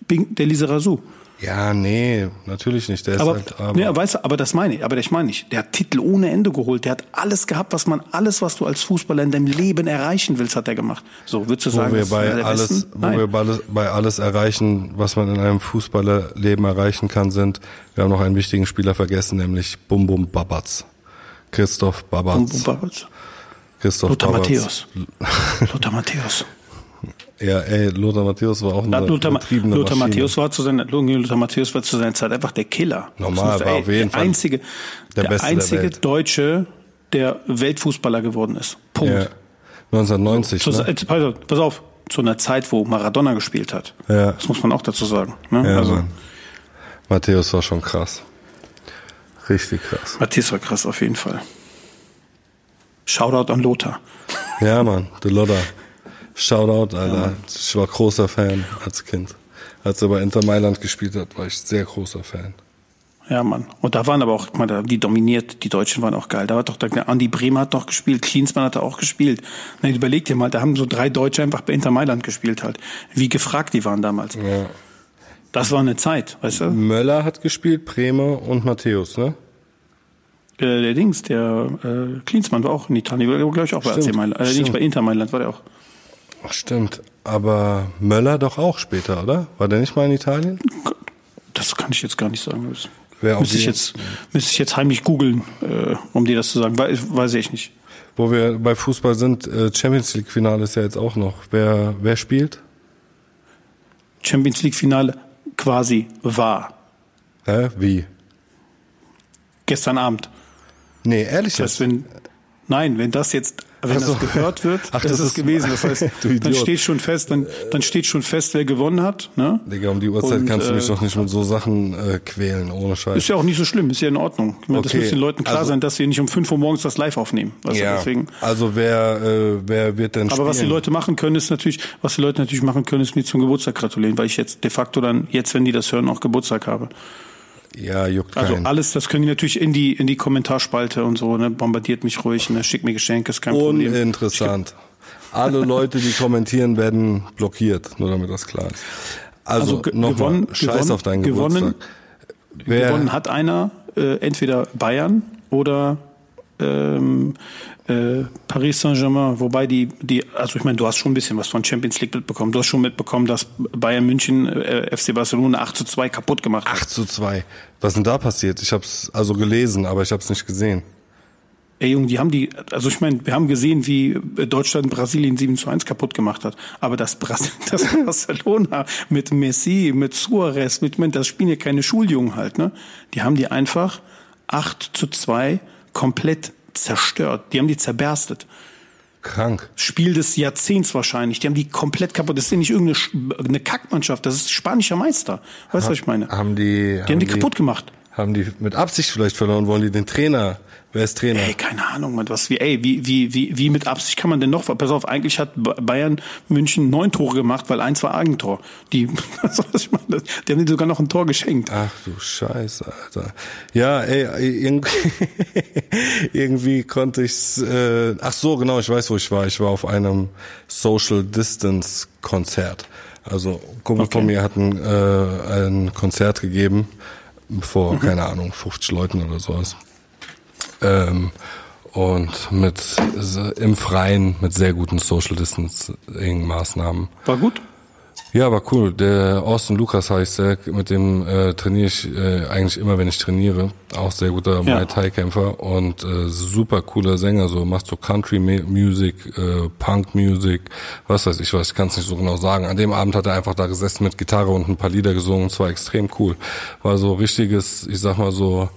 der Lizarazu. Ja, nee, natürlich nicht. Der ist Aber, halt, aber nee, weißt du, aber das meine ich, aber ich meine nicht. Der hat Titel ohne Ende geholt. Der hat alles gehabt, was man, alles, was du als Fußballer in deinem Leben erreichen willst, hat er gemacht. So, würdest du wo sagen, wir bei der alles, Besten? wo wir bei alles, bei alles erreichen, was man in einem Fußballerleben erreichen kann, sind, wir haben noch einen wichtigen Spieler vergessen, nämlich Bum Bum Babatz. Christoph Babatz. Bum, bum, Babatz. Christoph Lothar Babatz. Matthäus. Lothar Matthäus. Ja, ey, Lothar Matthäus war auch eine Lothar, Lothar. Matthäus war zu seiner, Lothar Matthäus war zu seiner Zeit einfach der Killer. Normal, war ey, auf jeden der Fall einzige, der der, der einzige Welt. Deutsche, der Weltfußballer geworden ist. Punkt. Ja. 1990, Zu, ne? äh, pass auf, zu einer Zeit, wo Maradona gespielt hat. Ja. Das muss man auch dazu sagen. Ne? Ja, also, Mann. Matthäus war schon krass. Richtig krass. Matthias war krass auf jeden Fall. Shoutout an Lothar. Ja, Mann, der Lothar. Shoutout, Alter. Ich war großer Fan als Kind. Als er bei Inter Mailand gespielt hat, war ich sehr großer Fan. Ja, Mann. Und da waren aber auch, da- die dominiert, die Deutschen waren auch geil. Da war doch der Andi Bremer hat noch gespielt, Klinsmann hat auch gespielt. Na, überleg dir mal, da haben so drei Deutsche einfach bei Inter Mailand gespielt halt. Wie gefragt die waren damals. Ja. Das war eine Zeit, weißt du? Möller hat gespielt, Bremer und Matthäus, ne? Äh, der Dings, der äh, Klinsmann war auch in Italien, war glaube ich auch bei AC Mailand. Äh, nicht bei Inter Mailand war der auch. Ach, stimmt. Aber Möller doch auch später, oder? War der nicht mal in Italien? Das kann ich jetzt gar nicht sagen. Wer müsste ich jetzt, müsste ich jetzt heimlich googeln, äh, um dir das zu sagen. Weiß, weiß ich nicht. Wo wir bei Fußball sind, äh, Champions League Finale ist ja jetzt auch noch. Wer, wer spielt? Champions League Finale quasi war. Hä? Wie? Gestern Abend. Nee, ehrlich Das jetzt. wenn, nein, wenn das jetzt, wenn Ach so. das gehört wird, Ach, das, das ist ist- gewesen. Das heißt, dann steht schon fest, dann, dann steht schon fest, wer gewonnen hat. Ne? Digga, um die Uhrzeit Und, kannst du mich äh, doch nicht mit so Sachen äh, quälen, ohne Scheiß. Ist ja auch nicht so schlimm, ist ja in Ordnung. Ich meine, Das Okay, muss den Leuten klar also- sein, dass sie nicht um 5 Uhr morgens das live aufnehmen. Du, ja, deswegen. also wer, äh, wer wird denn Aber spielen? was die Leute machen können, ist natürlich, was die Leute natürlich machen können, ist mir zum Geburtstag gratulieren, weil ich jetzt de facto dann, jetzt, wenn die das hören, auch Geburtstag habe. Ja, juckt Also keinen. alles, das können die natürlich in die, in die Kommentarspalte und so, ne, bombardiert mich ruhig, ne, schickt mir Geschenke, ist kein Problem. Uninteressant. Alle Leute, die kommentieren, werden blockiert, nur damit das klar ist. Also, Also nochmal, gewonnen- scheiß gewonnen- auf deinen gewonnen- Geburtstag. Wer, Gewonnen hat einer, äh, entweder Bayern oder ähm, äh, Paris Saint-Germain, wobei die, die, also ich meine, du hast schon ein bisschen was von Champions League mitbekommen. Du hast schon mitbekommen, dass Bayern München äh, FC Barcelona 8 zu 2 kaputt gemacht hat. 8 zu 2. Was ist denn da passiert? Ich hab's also gelesen, aber ich hab's nicht gesehen. Ey Junge, die haben die, also ich meine, wir haben gesehen, wie Deutschland Brasilien 7 zu 1 kaputt gemacht hat. Aber das, Bras das Barcelona mit Messi, mit Suarez, mit, das spielen ja keine Schuljungen halt, ne? Die haben die einfach 8 zu 2 komplett zerstört. Die haben die zerberstet. Krank. Spiel des Jahrzehnts wahrscheinlich. Die haben die komplett kaputt. Das ist ja nicht irgendeine Sch- eine Kackmannschaft, das ist spanischer Meister. Weißt du, was ich meine? Haben die, Die haben die kaputt gemacht. Haben die mit Absicht vielleicht verloren? Wollen die den Trainer? Wer ist Trainer? Ey, keine Ahnung, Mann, was wie, ey, wie, wie, wie, wie mit Absicht kann man denn noch, pass auf, eigentlich hat Bayern München neun Tore gemacht, weil eins war Eigentor. Die, was ich meine, die haben dir sogar noch ein Tor geschenkt. Ach du Scheiße, Alter. Ja, ey, irgendwie, irgendwie konnte ich's, äh, ach so, genau, ich weiß, wo ich war. Ich war auf einem Social Distance Konzert. Also, Kumpel Okay. von mir hat ein, äh, ein Konzert gegeben vor, keine Ahnung, 50 Leuten oder sowas. Ähm, und mit im Freien mit sehr guten Social Distancing Maßnahmen. War gut? Ja, war cool. Der Austin Lukas heißt der, mit dem äh, trainiere ich äh, eigentlich immer, wenn ich trainiere. Auch sehr guter Ja. Muay Thai Kämpfer und äh, super cooler Sänger. So macht so Country Music, äh, Punk Music, was weiß ich was. Ich kann es nicht so genau sagen. An dem Abend hat er einfach da gesessen mit Gitarre und ein paar Lieder gesungen. Es war extrem cool. War so richtiges, ich sag mal so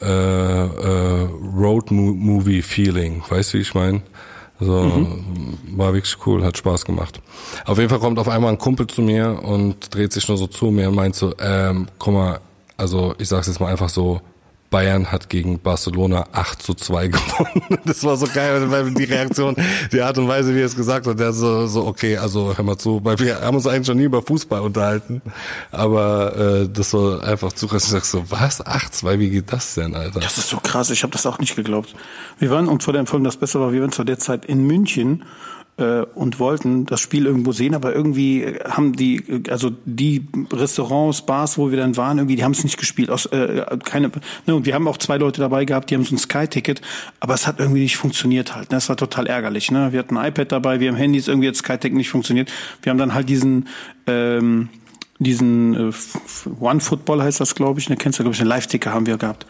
äh, äh, Road Mo- Movie Feeling. Weißt du, wie ich meine? So, war wirklich cool, hat Spaß gemacht. Auf jeden Fall kommt auf einmal ein Kumpel zu mir und dreht sich nur so zu mir und meint so, ähm, guck mal, also ich sag's jetzt mal einfach so, Bayern hat gegen Barcelona 8 zu 2 gewonnen. Das war so geil, weil die Reaktion, die Art und Weise, wie er es gesagt hat, der so, so okay, also hör mal zu, weil wir haben uns eigentlich schon nie über Fußball unterhalten, aber äh, das war einfach zu krass. Ich sag so, was? 8-2, wie geht das denn, Alter? Das ist so krass, ich habe das auch nicht geglaubt. Wir waren, und vor dem Film das Beste war, wir waren zu der Zeit in München äh, und wollten das Spiel irgendwo sehen, aber irgendwie haben die, also die Restaurants, Bars, wo wir dann waren, irgendwie, die haben es nicht gespielt. Aus, äh, keine, ne, und wir haben auch zwei Leute dabei gehabt, die haben so ein Sky-Ticket, aber es hat irgendwie nicht funktioniert halt. Ne? Das war total ärgerlich. Ne? Wir hatten ein iPad dabei, wir haben Handys, irgendwie hat Sky-Ticket nicht funktioniert. Wir haben dann halt diesen ähm, diesen äh, One Football heißt das, glaube ich, ne, kennst du, glaube ich, einen Live-Ticker haben wir gehabt.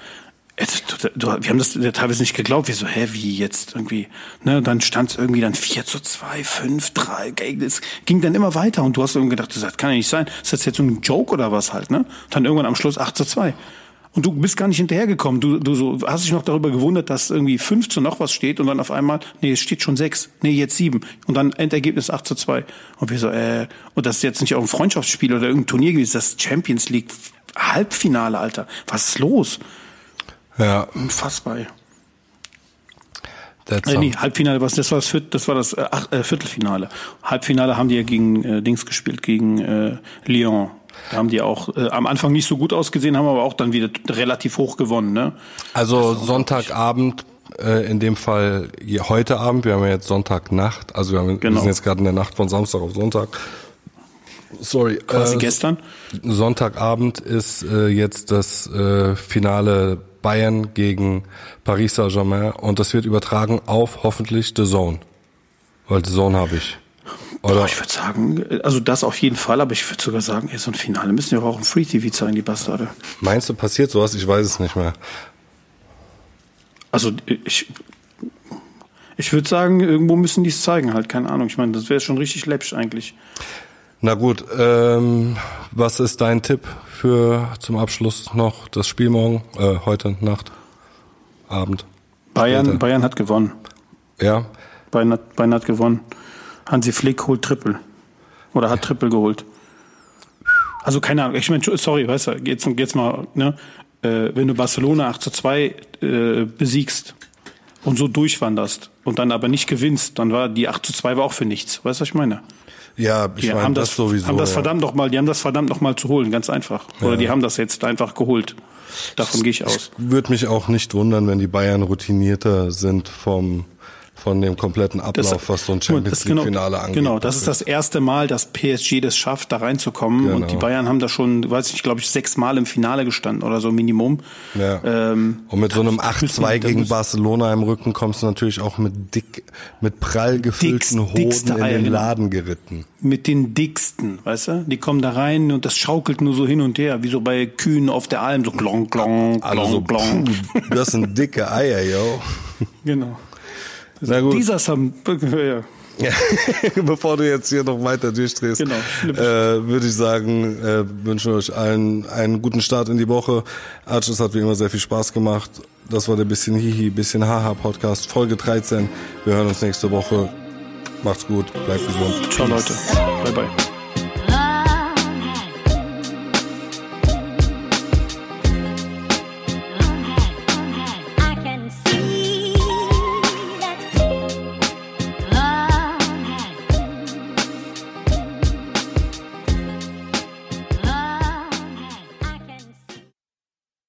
Wir haben das teilweise nicht geglaubt. Wir so, hä, wie jetzt irgendwie? Ne, dann stand es irgendwie dann 4 zu 2, 5, 3. ey, Es ging dann immer weiter und du hast irgendwie gedacht, das kann ja nicht sein. Ist das jetzt so ein Joke oder was halt, ne? Dann irgendwann am Schluss 8 zu 2. Und du bist gar nicht hinterhergekommen. Du, du so, hast dich noch darüber gewundert, dass irgendwie 5 zu noch was steht und dann auf einmal, nee, es steht schon 6, nee, jetzt 7. Und dann Endergebnis 8 zu 2. Und wir so, äh, und das ist jetzt nicht auch ein Freundschaftsspiel oder irgendein Turnier gewesen, das Champions League Halbfinale, Alter. Was ist los? Ja, Unfassbar. Äh, nee, Halbfinale, was, das war das, das, war das äh, äh, Viertelfinale. Halbfinale haben die ja gegen äh, Dings gespielt, gegen äh, Lyon. Da haben die auch äh, am Anfang nicht so gut ausgesehen, haben aber auch dann wieder relativ hoch gewonnen. Ne? Also Sonntagabend, äh, in dem Fall heute Abend, wir haben ja jetzt Sonntagnacht, also wir, haben, wir Genau. sind jetzt gerade in der Nacht von Samstag auf Sonntag. Sorry. Quasi äh, gestern. Sonntagabend ist äh, jetzt das äh, Finale Bayern gegen Paris Saint-Germain und das wird übertragen auf hoffentlich The Zone. Weil The Zone habe ich. Oder? Boah, ich würde sagen, also das auf jeden Fall, aber ich würde sogar sagen, ey, so ein Finale müssen wir auch im Free TV zeigen, die Bastarde. Meinst du, passiert sowas? Ich weiß es nicht mehr. Also ich, ich würde sagen, irgendwo müssen die es zeigen, halt, keine Ahnung. Ich meine, das wäre schon richtig läppisch eigentlich. Na gut, ähm, was ist dein Tipp für zum Abschluss noch das Spiel morgen, äh, heute Nacht, Abend? Bayern, Später. Bayern hat gewonnen. Ja, Bayern hat, Bayern hat gewonnen. Hansi Flick holt Triple. Oder hat Triple geholt. Also keine Ahnung, ich meine, sorry, weißt du, jetzt, jetzt mal, ne, äh, wenn du Barcelona 8 zu 2 äh, besiegst und so durchwanderst und dann aber nicht gewinnst, dann war die 8 zu 2 war auch für nichts. Weißt du, was ich meine? Ja, ich Die meine haben das, das, sowieso. haben das ja. verdammt noch mal, die haben das verdammt noch mal zu holen, ganz einfach. Oder die haben das jetzt einfach geholt. Davon gehe ich aus. Würde mich auch nicht wundern, wenn die Bayern routinierter sind vom von dem kompletten Ablauf, das, was so ein Champions League Finale genau, angeht. Genau, das ist das erste Mal, dass PSG das schafft, da reinzukommen. Genau. Und die Bayern haben da schon, weiß ich, glaube ich, sechs Mal im Finale gestanden oder so Minimum. Ja. Ähm, und mit so einem 8-2 gegen Barcelona im Rücken kommst du natürlich auch mit dick, mit prall gefüllten Hoden in den genau. Laden geritten. Mit den dicksten, weißt du? Die kommen da rein und das schaukelt nur so hin und her, wie so bei Kühen auf der Alm, so klong, klong, klong, so, klong. Das sind dicke Eier, yo. Genau. Na gut. Dieser Sam, ja. Bevor du jetzt hier noch weiter durchdrehst, genau, äh, würde ich sagen, äh, wünschen euch allen einen guten Start in die Woche. Arch, es hat wie immer sehr viel Spaß gemacht. Das war der bisschen Hihi, bisschen Haha Podcast, Folge 13. Wir hören uns nächste Woche. Macht's gut, bleibt gesund. Ciao Leute. Bye bye.